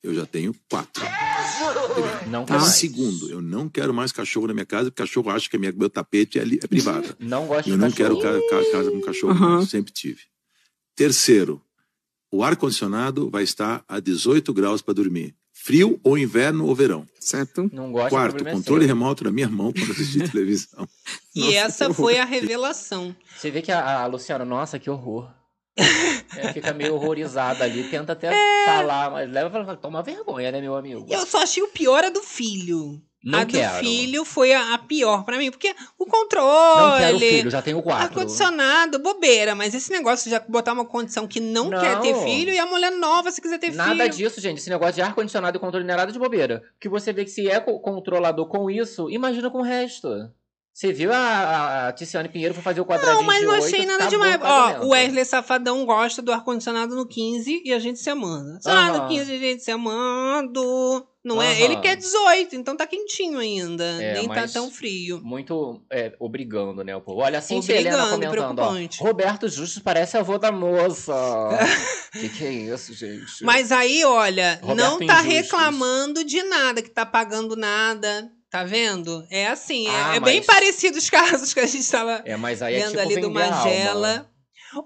Eu já tenho quatro. Não Tá? quer mais. Segundo, eu não quero mais cachorro na minha casa, porque cachorro acha que a minha, meu tapete é, é privado. Não gosto eu de não cachorro. quero ca- ca- casa com cachorro, não, sempre tive. Terceiro, o ar-condicionado vai estar a 18 graus para dormir. Frio ou inverno ou verão. Certo. Não gosto, Quarto, é controle seu. remoto na minha mão quando assistir <laughs> televisão. E essa foi a revelação. Você vê que a, a Luciana, nossa, que horror. É, fica meio horrorizada ali, tenta até <laughs> É. falar, mas leva e fala, toma vergonha, né, meu amigo? Eu só achei o pior a do filho. Não a do quero. filho foi a, a pior pra mim, porque o Não controle, quero filho, já tenho quatro. ar-condicionado, bobeira, mas esse negócio de já botar uma condição que não, Não. quer ter filho e a mulher nova se quiser ter Nada filho. disso, gente. Esse negócio de ar-condicionado e controle não é nada de bobeira. Porque você vê que se é co- controlador com isso, imagina com o resto. Você viu a, a, Tiziane Pinheiro foi fazer o quadradinho Não, mas de não achei nada acabou demais. Ó, o Wesley Safadão gosta do ar-condicionado no 15 e a gente se amando. Ah, no 15 a gente se amando. Não é? Aham. Ele quer 18, então tá quentinho ainda. É, Nem tá tão frio. Muito é, obrigando, né, o povo. Olha, a Cintia Helena Obrigando, comentando, ó. Roberto Justo parece avô da moça. <laughs> que que é isso, gente? Mas aí, olha, Roberto não tá Injustos. reclamando de nada, que tá pagando nada. Tá vendo? É assim, é, Ah, é bem mas- parecido os <laughs> casos que a gente tava É, mas aí é vendo tipo ali do vender a Magela. alma.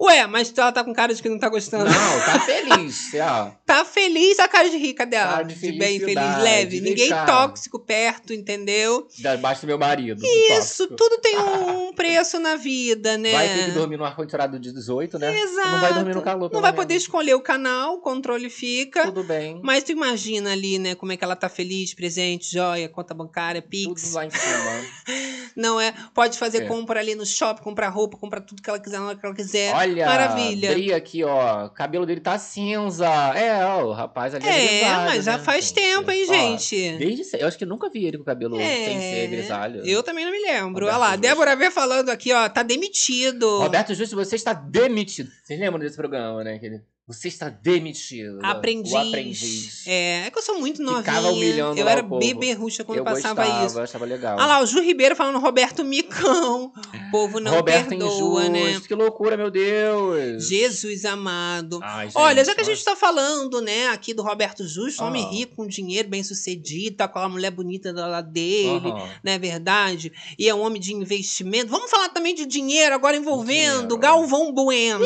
Ué, mas ela tá com cara de que não tá gostando. Não, tá <laughs> feliz, ó. Tá feliz a cara de rica dela. Cara de de bem feliz, leve. Ninguém tóxico perto, entendeu? Debaixo do meu marido. Isso, tudo tem <laughs> um preço na vida, né? Vai ter que dormir no ar-condicionado de 18, né? Exato. Não vai dormir no calor, Não vai menos. poder escolher o canal, o controle fica. Tudo bem. Mas tu imagina ali, né, como é que ela tá feliz, presente, joia, conta bancária, Pix. Tudo lá em cima. <laughs> Não é? Pode fazer É. compra ali no shopping, comprar roupa, comprar tudo que ela quiser na hora que ela quiser. Olha, Maravilha. Bri aqui, ó. O cabelo dele tá cinza. É, ó, o rapaz ali é É, grisalho, mas já né, faz gente? tempo, hein, Ó, gente? Desde se- Eu acho que nunca vi ele com o cabelo sem ser grisalho. É, Eu também não me lembro. Roberto Olha lá, Justo. Débora V falando aqui, ó, tá demitido. Roberto Justo, você está demitido. Vocês lembram desse programa, né? Aquele... Você está demitido. Aprendiz. O aprendiz. É, é que eu sou muito novinha. Ficava humilhando eu era beberruxa quando eu passava gostava, isso. Eu achava legal. Olha lá, o Ju Ribeiro falando Roberto Micão. O povo não Roberto perdoa, né? Injusto. Que loucura, meu Deus. Jesus amado. Ai, gente, Olha, já que a gente tá falando, né, aqui do Roberto Justo, homem Ah. rico, com dinheiro, bem sucedido, tá com a mulher bonita do lado dele, Aham. não é verdade? E é um homem de investimento. Vamos falar também de dinheiro, agora envolvendo Dinheiro. Galvão Bueno.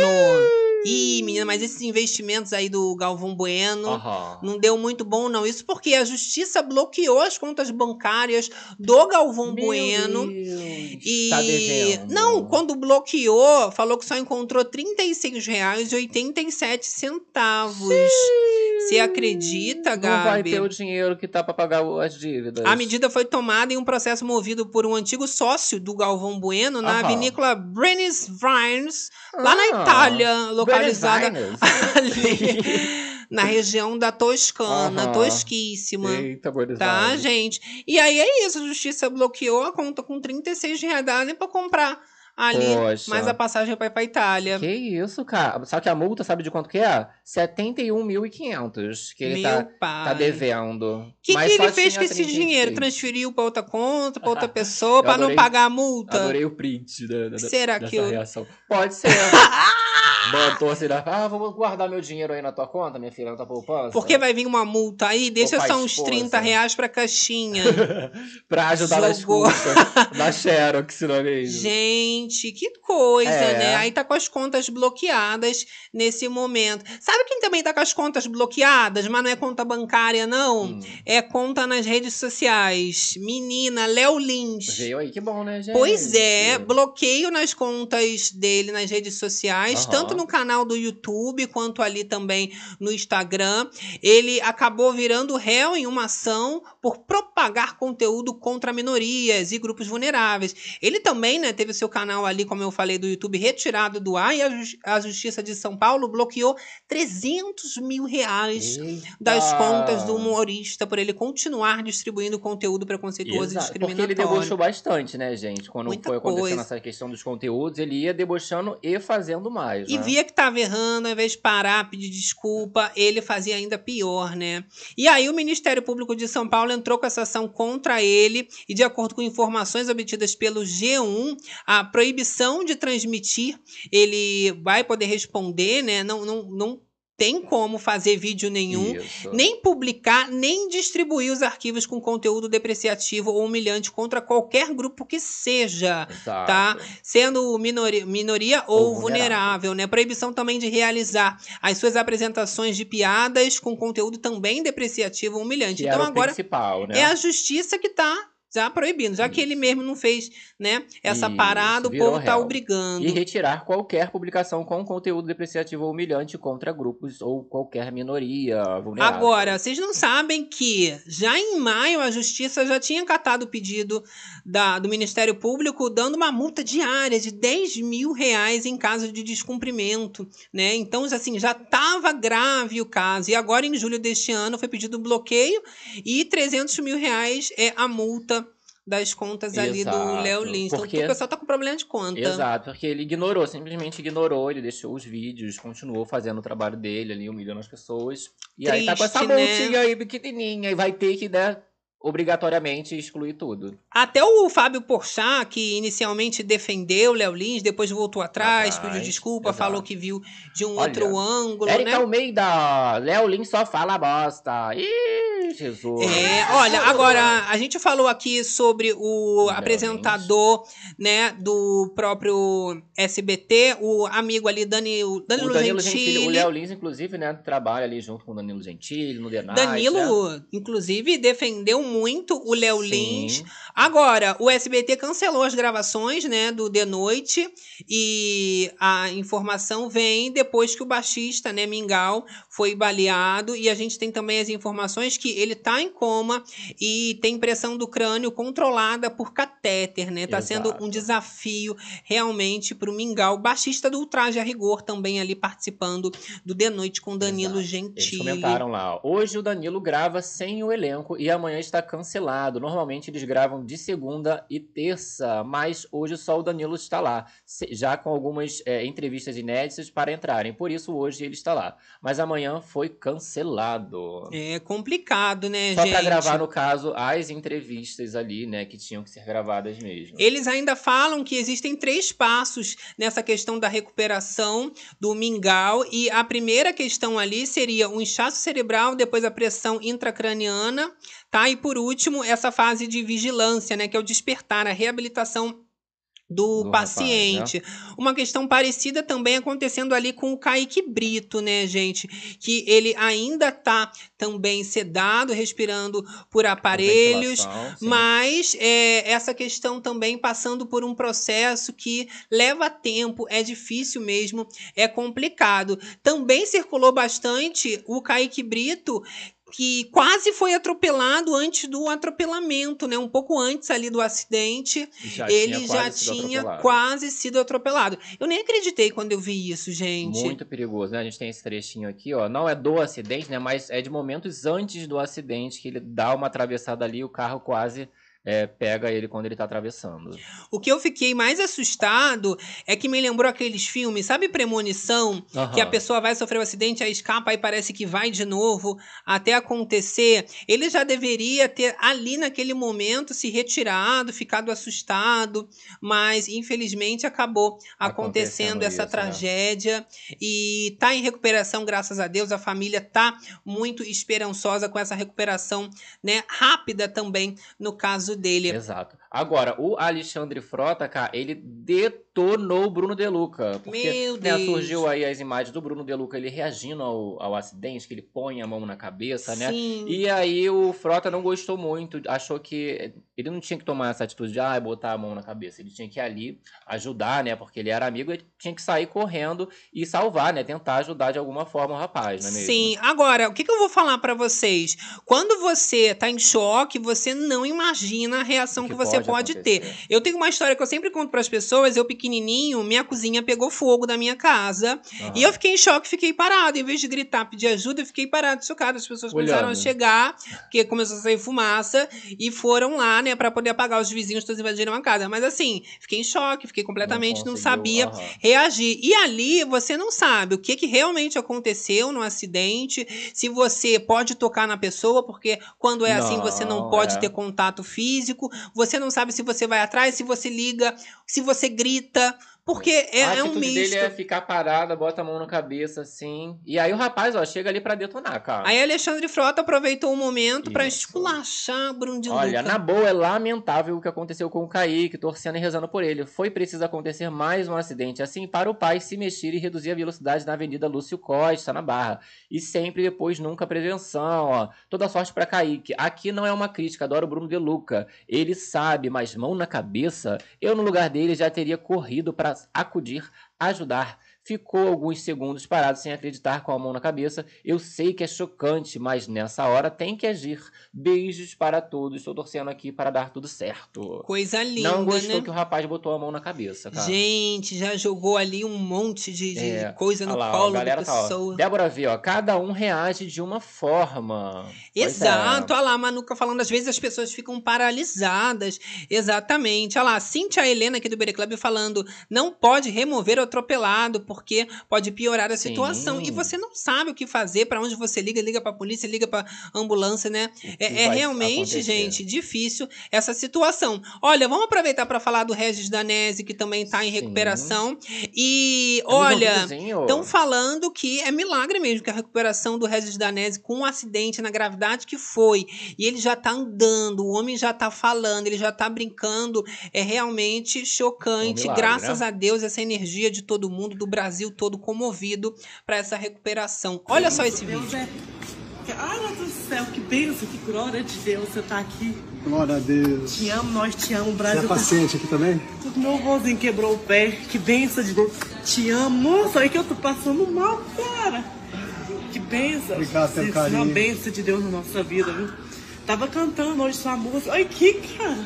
Ih, menina, mas esses investimentos aí do Galvão Bueno. Não deu muito bom, não. Isso porque a justiça bloqueou as contas bancárias do Galvão Meu Bueno. Deus. E Tá devendo. não, quando bloqueou, falou que só encontrou R$ 36,87. Você acredita, Não vai Gabi? ter o dinheiro que tá pra pagar as dívidas. A medida foi tomada em um processo movido por um antigo sócio do Galvão Bueno na Aham. vinícola Brenes Vines, lá na Ah, Itália, localizada <laughs> ali <laughs> na região da Toscana, tosquíssima. Eita, Tá, Aires. gente? E aí é isso, a justiça bloqueou a conta com 36 reais, nem pra comprar ali Poxa. mais a passagem pra ir pra Itália. Que isso, cara? Só que a multa, sabe de quanto que é? 71.500 que ele tá, tá devendo. O que, que ele fez com esse 36. dinheiro? Transferiu pra outra conta, pra outra pessoa, <laughs> pra não pagar a multa? Adorei o print da, da, Será que eu- reação. Pode ser. Botou assim, né? ah, vou guardar meu dinheiro aí na tua conta, minha filha, na tua poupança. Porque vai vir uma multa aí, deixa só uns esposa. 30 reais pra caixinha. <laughs> pra ajudar nas Jogou. custas da <laughs> Xerox, não é mesmo? Gente, que coisa, É. né? Aí tá com as contas bloqueadas nesse momento. Sabe quem também tá com as contas bloqueadas, mas não é conta bancária, não? Hum. É conta nas redes sociais. Menina, Léo Lins. Veio aí, que bom, né, gente? Pois é, bloqueio nas contas dele nas redes sociais, Aham. tanto no canal do YouTube quanto ali também no Instagram. Ele acabou virando réu em uma ação por propagar conteúdo contra minorias e grupos vulneráveis. Ele também, né, teve seu canal ali, como eu falei, do YouTube retirado do ar e a, Jus- a Justiça de São Paulo bloqueou 300 mil reais das Eita! contas do humorista por ele continuar distribuindo conteúdo preconceituoso e Exato, Porque ele discriminatório. debochou bastante, né, gente? Quando Muita foi acontecendo coisa. essa questão dos conteúdos, ele ia debochando e fazendo mais, E né? Via que tava errando, ao invés de parar, pedir desculpa, ele fazia ainda pior, né? E aí o Ministério Público de São Paulo entrou com essa ação contra ele e de acordo com informações obtidas pelo G1, a proibição de transmitir, ele vai poder responder, né? Não, não, não tem como fazer vídeo nenhum, Isso. nem publicar, nem distribuir os arquivos com conteúdo depreciativo ou humilhante contra qualquer grupo que seja, Exato. tá? Sendo minoria, minoria ou, Ou vulnerável, vulnerável. né? Proibição também de realizar as suas apresentações de piadas com conteúdo também depreciativo ou humilhante. Que então agora principal, né? é a justiça que tá já proibindo, já que ele mesmo não fez, né, essa Isso, parada, o povo tá real. obrigando. E retirar qualquer publicação com conteúdo depreciativo ou humilhante contra grupos ou qualquer minoria vulnerável. Agora, vocês não sabem que já em maio a justiça já tinha catado o pedido da, do Ministério Público dando uma multa diária de 10 mil reais em caso de descumprimento, né? Então, assim, já estava grave o caso. E agora, em julho deste ano, foi pedido um bloqueio e 300 mil reais é a multa das contas ali do Léo Lins. Então, porque- o pessoal tá com problema de conta. Exato, porque ele ignorou, simplesmente ignorou, ele deixou os vídeos, continuou fazendo o trabalho dele ali, humilhando as pessoas. E aí tá com essa Triste, né? aí pequenininha e vai ter que, né, obrigatoriamente excluir tudo. Até o Fábio Porchat, que inicialmente defendeu Léo Lins, depois voltou atrás, Atrás, pediu desculpa, exato. falou que viu de um Olha, outro ângulo, Érica né? Almeida, Léo Lins só fala bosta. Ih, Jesus. É, olha, agora a gente falou aqui sobre o apresentador, né, do próprio SBT, o amigo ali Dani, o Danilo, o Danilo Gentili. Gentili, o Léo Lins, inclusive, né, trabalha ali junto com o Danilo Gentili, no The Night, né? Danilo, inclusive, defendeu muito o Léo. Lins. Agora, o SBT cancelou as gravações, né, do The Noite e a informação vem depois que o baixista, né, Mingau, foi baleado e a gente tem também as informações que ele tá em coma e tem pressão do crânio controlada por catéter, né? Tá sendo Exato. um desafio realmente pro Mingau, baixista do Ultraje a Rigor também ali participando do The Noite com Danilo Eles Gentili. comentaram lá, ó, hoje o Danilo grava sem o elenco e amanhã está cancelado. Normalmente eles gravam de segunda e terça, mas hoje só o Danilo está lá, já com algumas é, entrevistas inéditas para entrarem. Por isso hoje ele está lá. Mas amanhã foi cancelado. É complicado, né, Só gente? para gravar, no caso, as entrevistas ali, né, que tinham que ser gravadas mesmo. Eles ainda falam que existem três passos nessa questão da recuperação do mingau. E a primeira questão ali seria o inchaço cerebral, depois a pressão intracraniana, tá? E por último, essa fase de vigilância, né? Que é o despertar, a reabilitação do, Do rapaz, paciente. Uma questão parecida também acontecendo ali com o Kaique Brito, né, gente? Que ele ainda tá também sedado, respirando por aparelhos, mas é, essa questão também passando por um processo que leva tempo, é difícil mesmo, é complicado. Também circulou bastante o Kaique Brito, que quase foi atropelado antes do atropelamento, né? Um pouco antes ali do acidente, Já ele tinha já tinha atropelado. quase sido atropelado. Eu nem acreditei quando eu vi isso, gente. Muito perigoso, né? A gente tem esse trechinho aqui, ó. Não é do acidente, né? Mas é de momentos antes do acidente que ele dá uma atravessada ali e o carro quase é, pega ele quando ele tá atravessando. O que eu fiquei mais assustado é que me lembrou aqueles filmes, sabe Premonição? Que a pessoa vai sofrer um acidente, aí escapa, aí parece que vai de novo até acontecer. Ele já deveria ter ali naquele momento se retirado, ficado assustado, mas infelizmente acabou acontecendo, Acontecendo essa isso, né? tragédia e tá em recuperação, graças a Deus. A família tá muito esperançosa com essa recuperação, né, rápida também no caso dele. Exato. Agora, o Alexandre Frota, cara, ele detonou o Bruno De Luca. Porque, Meu né, Deus. surgiu aí as imagens do Bruno De Luca, ele reagindo ao, ao acidente, que ele põe a mão na cabeça, né? Sim. E aí o Frota não gostou muito, achou que ele não tinha que tomar essa atitude de ah, botar a mão na cabeça. Ele tinha que ir ali ajudar, né? Porque ele era amigo, ele tinha que sair correndo e salvar, né? Tentar ajudar de alguma forma o rapaz, não é mesmo? Sim, agora, o que, que eu vou falar pra vocês? Quando você tá em choque, você não imagina a reação que, que você pode acontecer. ter. Eu tenho uma história que eu sempre conto pras pessoas, eu pequenininho, minha cozinha pegou fogo da minha casa, e eu fiquei em choque, fiquei parado, em vez de gritar, pedir ajuda, eu fiquei parado, chocado, as pessoas começaram a Olhando. chegar, porque começou a sair fumaça, e foram lá, né, pra poder apagar os vizinhos, todos invadiram a casa. Mas assim, fiquei em choque, fiquei completamente, não, conseguiu, sabia reagir. E ali você não sabe o que, que realmente aconteceu no acidente, se você pode tocar na pessoa, porque quando é assim você não Não, pode é. ter contato físico, você não sabe se você vai atrás, se você liga, se você grita Porque é, a é um misto. dele é ficar parada, bota a mão na cabeça assim. E aí o rapaz, ó, chega ali pra detonar, cara. Aí Alexandre Frota aproveitou o momento pra Isso. esculachar Bruno de Olha, Luca. na boa, é lamentável o que aconteceu com o Kaique, torcendo e rezando por ele. Foi preciso acontecer mais um acidente assim para o pai se mexer e reduzir a velocidade na Avenida Lúcio Costa, na Barra. E sempre depois, nunca prevenção, ó. Toda sorte para Kaique. Aqui não é uma crítica, adoro o Bruno De Luca. Ele sabe, mas mão na cabeça, eu no lugar dele já teria corrido para acudir, ajudar. Ficou alguns segundos parado sem acreditar com a mão na cabeça. Eu sei que é chocante, mas nessa hora tem que agir. Beijos para todos. Estou torcendo aqui para dar tudo certo. Coisa linda, Não gostou né? que o rapaz botou a mão na cabeça, cara. Gente, já jogou ali um monte de, de É, coisa no lá, ó, colo galera da tá, ó. pessoa. Débora vê, ó, cada um reage de uma forma. É. Exato, olha lá, a Manuca falando, às vezes as pessoas ficam paralisadas. Exatamente. Olha lá, Cíntia Helena aqui do Bere Club falando, não pode remover o atropelado, porque pode piorar a situação. Sim. E você não sabe o que fazer, pra onde você liga, liga pra polícia, liga pra ambulância, né? É, é realmente, acontecer? gente, difícil essa situação. Olha, vamos aproveitar pra falar do Regis Danese, que também tá em recuperação. E, É olha, estão falando que é milagre mesmo que a recuperação do Regis Danese com um acidente na gravidade que foi. E ele já tá andando, o homem já tá falando, ele já tá brincando. É realmente chocante. Um milagre, Graças né? a Deus, essa energia de todo mundo, do Brasil todo comovido para essa recuperação. Olha só esse Deus vídeo. é- Ai, meu Deus do céu, que bênção, que glória de Deus você tá aqui. Glória a Deus. Te amo, nós te amo, Você Brasil. é paciente aqui também? Meu vozinho quebrou o pé, que bênção de Deus. Te amo, moça, olha que eu tô passando mal, cara. Que bênção. Obrigado pelo Isso é carinho. uma bênção de Deus na nossa vida, viu? Tava cantando hoje sua música. Olha aqui, cara.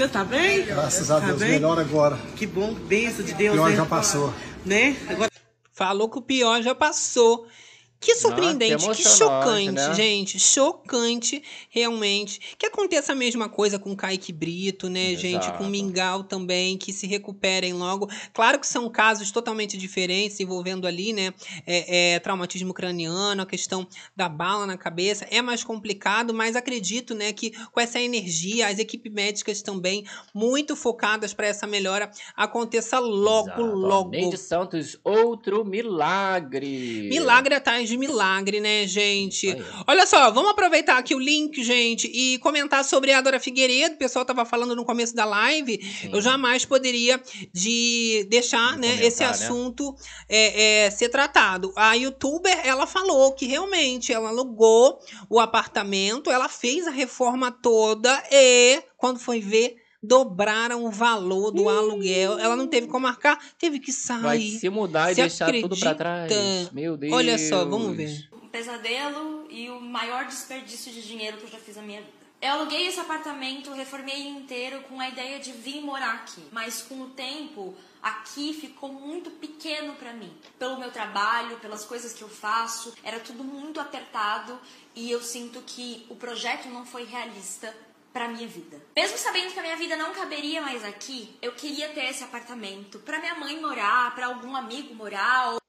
Você tá bem? Graças a Tá Deus, bem? melhor agora. Que bom, bênção de Deus. Pior né? já passou. Né? Agora Falou que o pior já passou. Que surpreendente, que emocionante, chocante, né? gente. Chocante, realmente. Que aconteça a mesma coisa com Kaique Brito, né, gente? Com Exato. Mingau também, que se recuperem logo. Claro que são casos totalmente diferentes, envolvendo ali, né, é, é, traumatismo craniano, a questão da bala na cabeça. É mais complicado, mas acredito, né, que com essa energia, as equipes médicas também muito focadas para essa melhora aconteça logo, Exato, logo. Neide Santos, outro milagre. Milagre atrás de milagre, né, gente? Aí, Olha só, vamos aproveitar aqui o link, gente, e comentar sobre a Dora Figueiredo. O pessoal tava falando no começo da live. Eu jamais poderia de deixar, né, comentar, esse né? assunto é, é, ser tratado. A youtuber, ela falou que realmente ela alugou o apartamento, ela fez a reforma toda e, quando foi ver, dobraram o valor do aluguel. Ela não teve como marcar, teve que sair. Vai se mudar e Você deixar tudo pra trás. acredita? Meu Deus. Olha só, vamos ver. um pesadelo e o maior desperdício de dinheiro que eu já fiz na minha vida. Eu aluguei esse apartamento, reformei inteiro com a ideia de vir morar aqui. Mas com o tempo, aqui ficou muito pequeno pra mim. Pelo meu trabalho, pelas coisas que eu faço, era tudo muito apertado e eu sinto que o projeto não foi realista pra minha vida. Mesmo sabendo que a minha vida não caberia mais aqui, eu queria ter esse apartamento pra minha mãe morar, pra algum amigo morar ou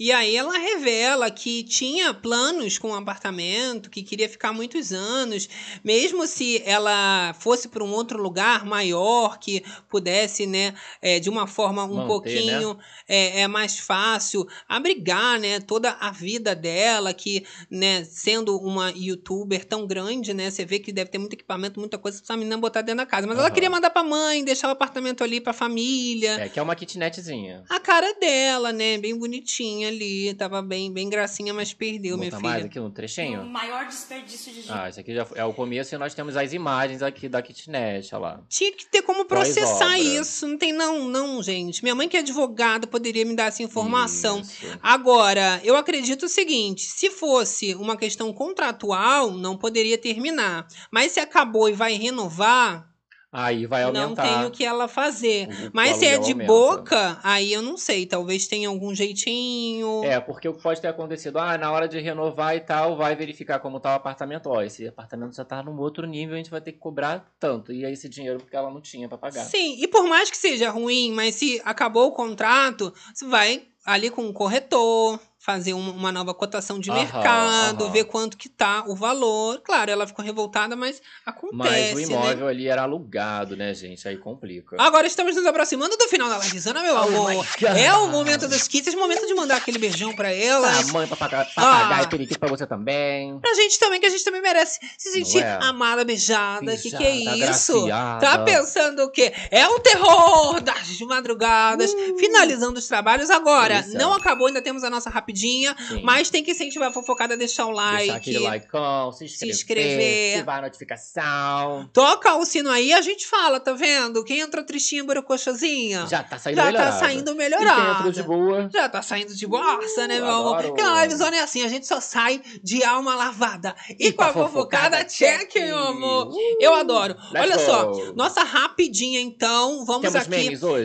E aí ela revela que tinha planos com o apartamento, que queria ficar muitos anos, mesmo se ela fosse para um outro lugar maior, que pudesse, né, é, de uma forma um Manter, pouquinho é, é mais fácil abrigar, né, toda a vida dela, que, né, sendo uma youtuber tão grande, né, você vê que deve ter muito equipamento, muita coisa pra essa menina botar dentro da casa. Mas ela Aham. queria mandar pra mãe, deixar o apartamento ali pra família. É, que é uma kitnetzinha. A cara dela, né? Bem bonitinha ali. Tava bem, bem gracinha, mas perdeu, minha filha. mais aqui um o trechinho? maior desperdício de dinheiro. Ah, esse aqui já é o começo e nós temos as imagens aqui da kitnet, olha lá. Tinha que ter como processar isso. Não tem, não, não, gente. Minha mãe, que é advogada, poderia me dar essa informação. Agora, eu acredito o seguinte: se fosse uma questão contratual, não poderia terminar. Mas se acabou e vai renovar, Aí vai não aumentar. tem o que ela fazer. O- Mas o se é de aumenta. boca, aí eu não sei. Talvez tenha algum jeitinho. É, porque o que pode ter acontecido, ah, na hora de renovar e tal, vai verificar como tá o apartamento. Ó, esse apartamento já tá num outro nível, a gente vai ter que cobrar tanto. E aí esse dinheiro porque ela não tinha pra pagar. Sim, e por mais que seja ruim, mas se acabou o contrato, você vai ali com o corretor, fazer um- uma nova cotação de Aham, mercado, aham. ver quanto que tá o valor. Claro, ela ficou revoltada, mas acontece, Mas o né? imóvel ali era alugado, né, gente? Aí complica. Agora estamos nos aproximando do final da livezona, meu Oh amor. É o momento dos kits, momento de mandar aquele beijão pra elas. Ah, mãe, papagaio, papagaio Ah. periquito pra você também. Pra gente também, que a gente também merece se sentir é? amada, beijada. Que que é isso? agraciada. Tá pensando o quê? É o terror das madrugadas. Uh. Finalizando os trabalhos agora. Isso. Não acabou, ainda temos a nossa rapidinha. Sim. Mas tem que incentivar a fofocada a deixar o like. Deixar aquele likeão, se inscrever, inscrever. ativar a notificação. Toca o sino aí, a gente fala, tá vendo? Quem entrou tristinha, borocochazinha. Já tá saindo Já melhorada. tá saindo E melhorada. quem entrou de boa. Já tá saindo de boassa, né, Eu meu amor? Porque na livezona é assim, a gente só sai de alma lavada. E, com a fofocada, check, meu amor. Eu adoro. Uh, Olha go. só, nossa rapidinha então, vamos Temos aqui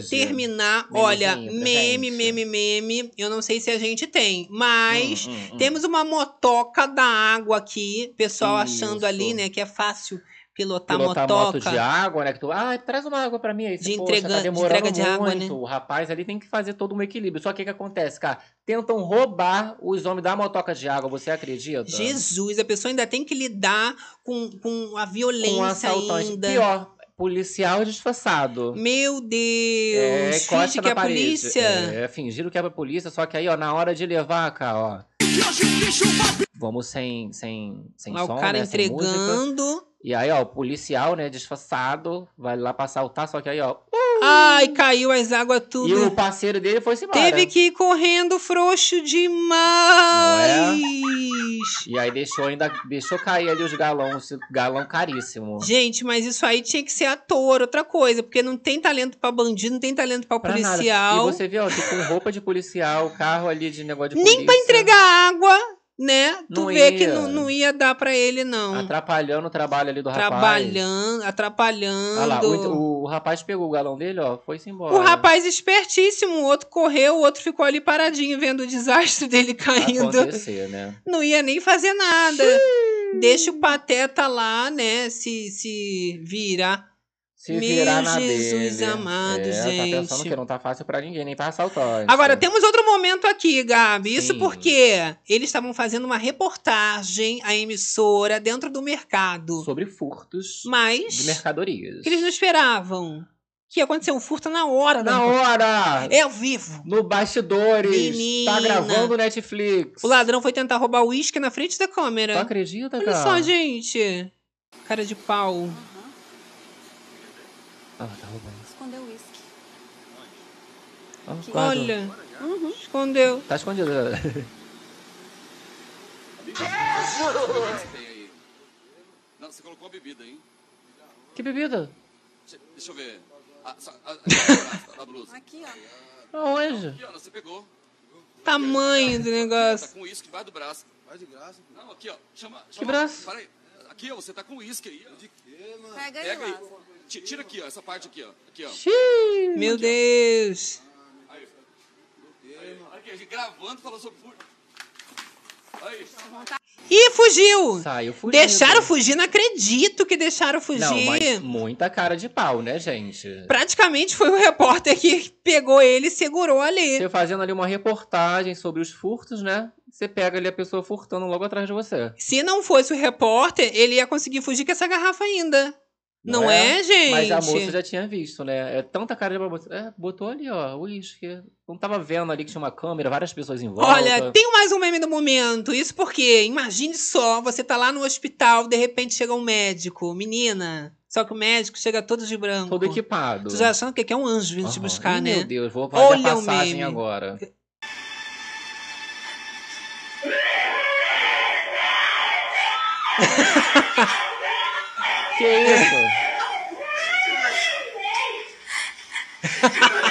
terminar. Memezinho Olha, pra meme, meme, meme. Eu não sei se a gente tem, mas Hum, hum, hum. temos uma motoca da água aqui. Pessoal achando Isso. ali, né, que é fácil pilotar, Pilotar motoca. moto de água, né? Que tu, ah, traz uma água pra mim aí. De Você, entrega- tá de entrega de água, muito. né? O rapaz ali tem que fazer todo um equilíbrio. Só que o que acontece, cara? Tentam roubar os homens da motoca de água, você acredita? Jesus, a pessoa ainda tem que lidar com, com a Com um violência assaltante. ainda. Pior, policial disfarçado. Meu Deus! É, finge que é parede. polícia. É, fingiram que é a polícia, só que aí, ó, na hora de levar, cara, ó. Vamos sem, sem, sem Lá som, o cara né, entregando. E aí, ó, o policial, né, disfarçado, vai lá pra assaltar, só que aí, ó. Ai, caiu as águas E tudo. o parceiro dele foi embora. Teve que ir correndo frouxo demais. E aí deixou ainda, deixou cair ali os galões, galão caríssimo. Gente, mas isso aí tinha que ser ator, outra coisa, porque não tem talento pra bandido, não tem talento pra Pra nada. policial. E você vê, ó, tipo, com roupa de policial, carro ali de negócio de Nem polícia. pra entregar água, né? Tu Não vê que ia. não, não ia dar pra ele, não. Atrapalhando o trabalho ali do rapaz. Trabalhando, atrapalhando. Olha lá, o, o rapaz pegou o galão dele, ó, foi-se embora. O rapaz espertíssimo, o outro correu, o outro ficou ali paradinho vendo o desastre dele <laughs> caindo. Acontecer, né? Não ia nem fazer nada. Deixa o pateta lá, né, se, se virar. Se Meu virar na Jesus dele. amado, é, gente. Tá pensando que não tá fácil pra ninguém, nem pra assaltante. Agora, temos outro momento aqui, Gabi. Isso Sim. porque eles estavam fazendo uma reportagem, a emissora, dentro do mercado. Sobre furtos Mas de mercadorias. que eles não esperavam. Que ia acontecer um furto na hora. Na hora! É ao vivo. No bastidores. Menina. Tá gravando o Netflix. O ladrão foi tentar roubar o uísque na frente da câmera. Tu acredita, Olha cara? só, gente. Cara de pau. Ah, tá roubando. Escondeu o uísque. Guarda. Olha. Escondeu. Tá escondido. <laughs> Não, você colocou a bebida, hein? que bebida? Deixa, eu ver. Só- ah, <laughs> ah, a blusa. Aqui, ó. Aonde? Aqui, ó, você pegou. Tamanho do Tá negócio. com uísque debaixo do braço. Vai de graça? Não, aqui, ó. Chama. chama Que braço? Peraí. Aqui, ó, você tá com uísque aí. ó. De quê, mano? Pega aí, Pega aí. Tira aqui, ó, essa parte aqui, ó. Aqui, ó. Meu Deus. Aí. Aí, Aqui, a gente gravando, falou sobre furto. Aí. Ih, fugiu. Saiu fugindo. Deixaram fugir, não acredito que deixaram fugir. Não, mas muita cara de pau, né, gente? Praticamente foi o repórter que pegou ele e segurou ali. Você fazendo ali uma reportagem sobre os furtos, né? Você pega ali a pessoa furtando logo atrás de você. Se não fosse o repórter, ele ia conseguir fugir com essa garrafa ainda. Não, é? gente? Mas a moça já tinha visto, né? É tanta cara de moça. É, botou ali, ó, o uísque. Não tava vendo ali que tinha uma câmera, várias pessoas em volta. Olha, tem mais um meme do momento. Isso porque, imagine só, você tá lá no hospital, de repente chega um médico. Menina, só que o médico chega todo de branco. Todo equipado. Tu já achando que é um anjo vindo te Aham. buscar, Ih, né? Meu Deus, vou fazer Olha a o passagem meme. agora. Que isso? <laughs>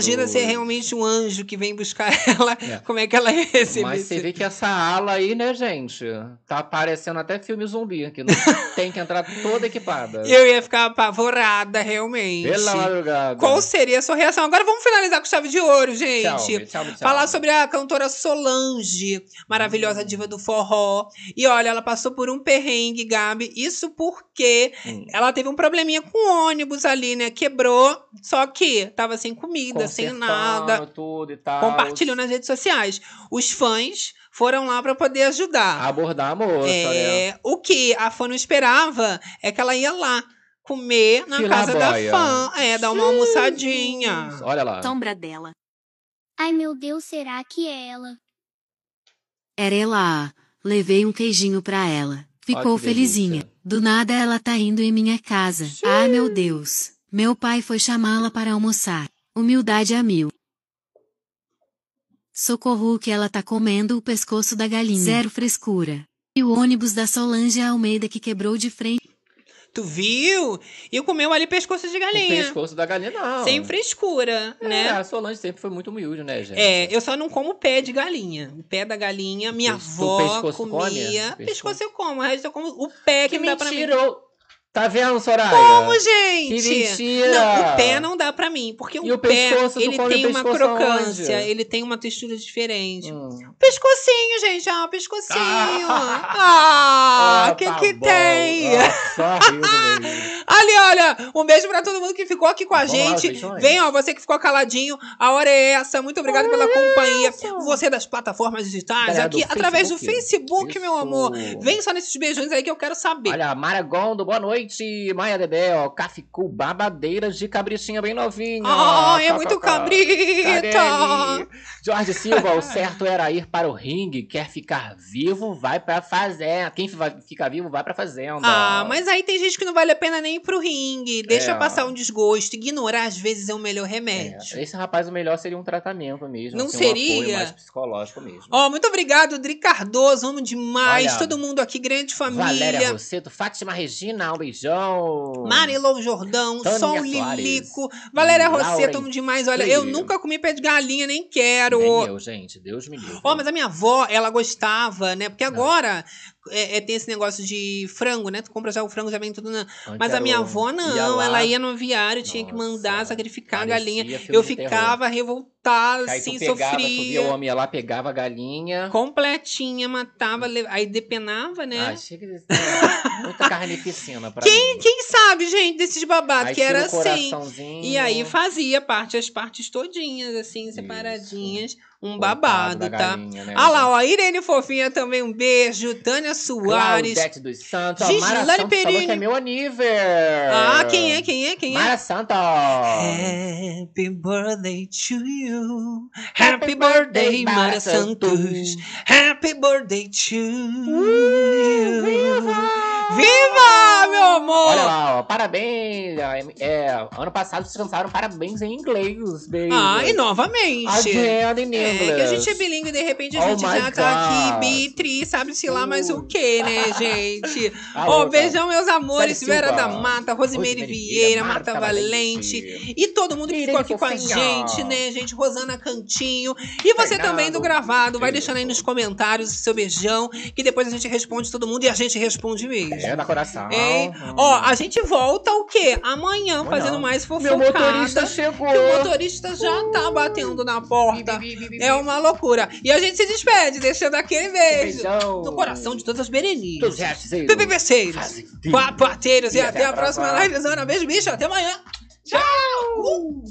Imagina se é realmente um anjo que vem buscar <laughs> ela, como é que ela ia receber Mas você vê que essa ala aí, né, gente? Tá parecendo até filme zumbi, que não <laughs> tem que entrar toda equipada. Eu ia ficar apavorada, realmente. Pela madrugada. Qual seria a sua reação? Agora vamos finalizar com chave de ouro, gente. Tchau, tchau, tchau. Falar sobre a cantora Solange, maravilhosa diva do forró. E olha, ela passou por um perrengue, Gabi. Isso porque Hum. ela teve um probleminha com o ônibus ali, né? Quebrou, só que tava sem comida, sem nada. tudo e tal. Compartilhou nas redes sociais. Os fãs foram lá pra poder ajudar. Abordar a moça, É, né? o que a fã não esperava é que ela ia lá comer na Filar casa da fã. É, dar uma almoçadinha. Olha lá. Sombra dela. Ai meu Deus, será que é ela? Era ela. Levei um queijinho pra ela. Ficou felizinha. Do nada ela tá indo em minha casa. Ai meu Deus. Meu pai foi chamá-la para almoçar. Humildade a mil. Socorro que ela tá comendo o pescoço da galinha. Zero frescura. E o ônibus da Solange Almeida que quebrou de frente. Tu viu? E comeu ali pescoço de O galinha. pescoço da galinha, não. Sem frescura, É, né? a Solange sempre foi muito humilde, né, gente? É, eu só não como pé de galinha. O pé da galinha, minha Pes- avó o pescoço comia. come? Pescoço. Pescoço. eu como, o resto eu como o pé que, Que não dá pra mim. Tá vendo, Soraya? Como, gente? Que mentira! Não, o pé não dá pra mim, porque E o, o pé, ele tem o uma crocância, aonde? ele tem uma textura diferente. Hum. Pescocinho, gente, ó, pescocinho. Ah, Ah, que tá que bom. tem? Ah. <laughs> Ali, olha, um beijo pra todo mundo que ficou aqui com a lá, gente. Vem, ó, você que ficou caladinho, a hora é essa. Muito obrigada pela companhia. Você das plataformas digitais, Galera aqui do através do Facebook. Facebook, meu amor. Vem só nesses beijões aí que eu quero saber. Olha, Maragondo, boa noite. Maia Dedéu, Caficu, babadeiras de cabritinha bem novinha. Ai, é Kkk. muito cabrita. Carelli. Jorge Silva, o certo era ir para o ringue. Quer ficar vivo, vai pra fazenda. Quem vai ficar vivo, vai pra fazenda. Ah, mas aí tem gente que não vale a pena nem ir pro ringue. Deixa É. passar um desgosto. Ignorar, às vezes, é o melhor remédio. Esse rapaz, o melhor seria um tratamento mesmo. Não assim, seria? Um apoio mais psicológico mesmo. Ó, muito obrigado, Dri Cardoso. Amo demais. Olha, Todo mundo aqui, grande família. Valéria Rosseto, Fátima Regina, um beijão. Marilou Jordão, Tânia Sol Soares. Lilico, Valéria Rosseto, amo demais. Olha, eu nunca comi pé de galinha, nem quero. Nem eu, gente. Deus me livre. Ó, mas a minha avó, ela gostava, né? Porque agora é, é, tem esse negócio de frango, né? Tu compra já o frango, já vem tudo na... Mas a minha avó, não. lá. ela ia no aviário, tinha que mandar sacrificar a galinha. Eu ficava revoltada, Aí assim, tu pegava, tu via sofria. o homem ia lá, pegava a galinha. Completinha, matava, aí depenava, né? Ai, chega de... Muita carnificina pra Quem, mim. quem sabe, gente, desses babados, Aí que era assim. E aí fazia parte, as partes todinhas, assim, separadinhas. Um babado, tá? galinha, né, ah lá, ó, Irene Fofinha também, um beijo. Tânia Soares. Claudete dos Santos. Gislane Santos Perini. que é meu aniver. Ah, quem é, quem é, quem é? Mara Santos. Happy birthday to you. Happy birthday, Mara Santos. Happy birthday to you. Viva, meu amor! Olha lá, ó, parabéns. É, ano passado vocês lançaram parabéns em inglês, baby. Ah, e novamente. Again in É, English. que a gente é bilíngue e de repente a Oh gente já tá aqui, God. bi, tri, sabe-se lá mais o que, né, gente? Ah, Ó, outra. beijão, meus amores. Célia Vera da Mata, Rosemary Vieira, Marta Marta Valente. Valente. E todo mundo que ficou aqui com a gente, né, gente? Rosana Cantinho. E você Fernando. também do gravado. Vai deixando aí nos comentários o seu beijão, que depois a gente responde todo mundo e a gente responde mesmo. É, da coração. Hein? Ó, a gente volta o quê? Amanhã, fazendo mais fofocada. Meu motorista chegou. O motorista já tá batendo na porta. É uma loucura. E a gente se despede, deixando aquele beijo. Beijão. No coração de todas as berenices. Dos rasteiros. BBBceiros. Papateiros. E, E até, até a próxima próxima. livezona. Beijo, bicho. Até amanhã. Tchau. Uh.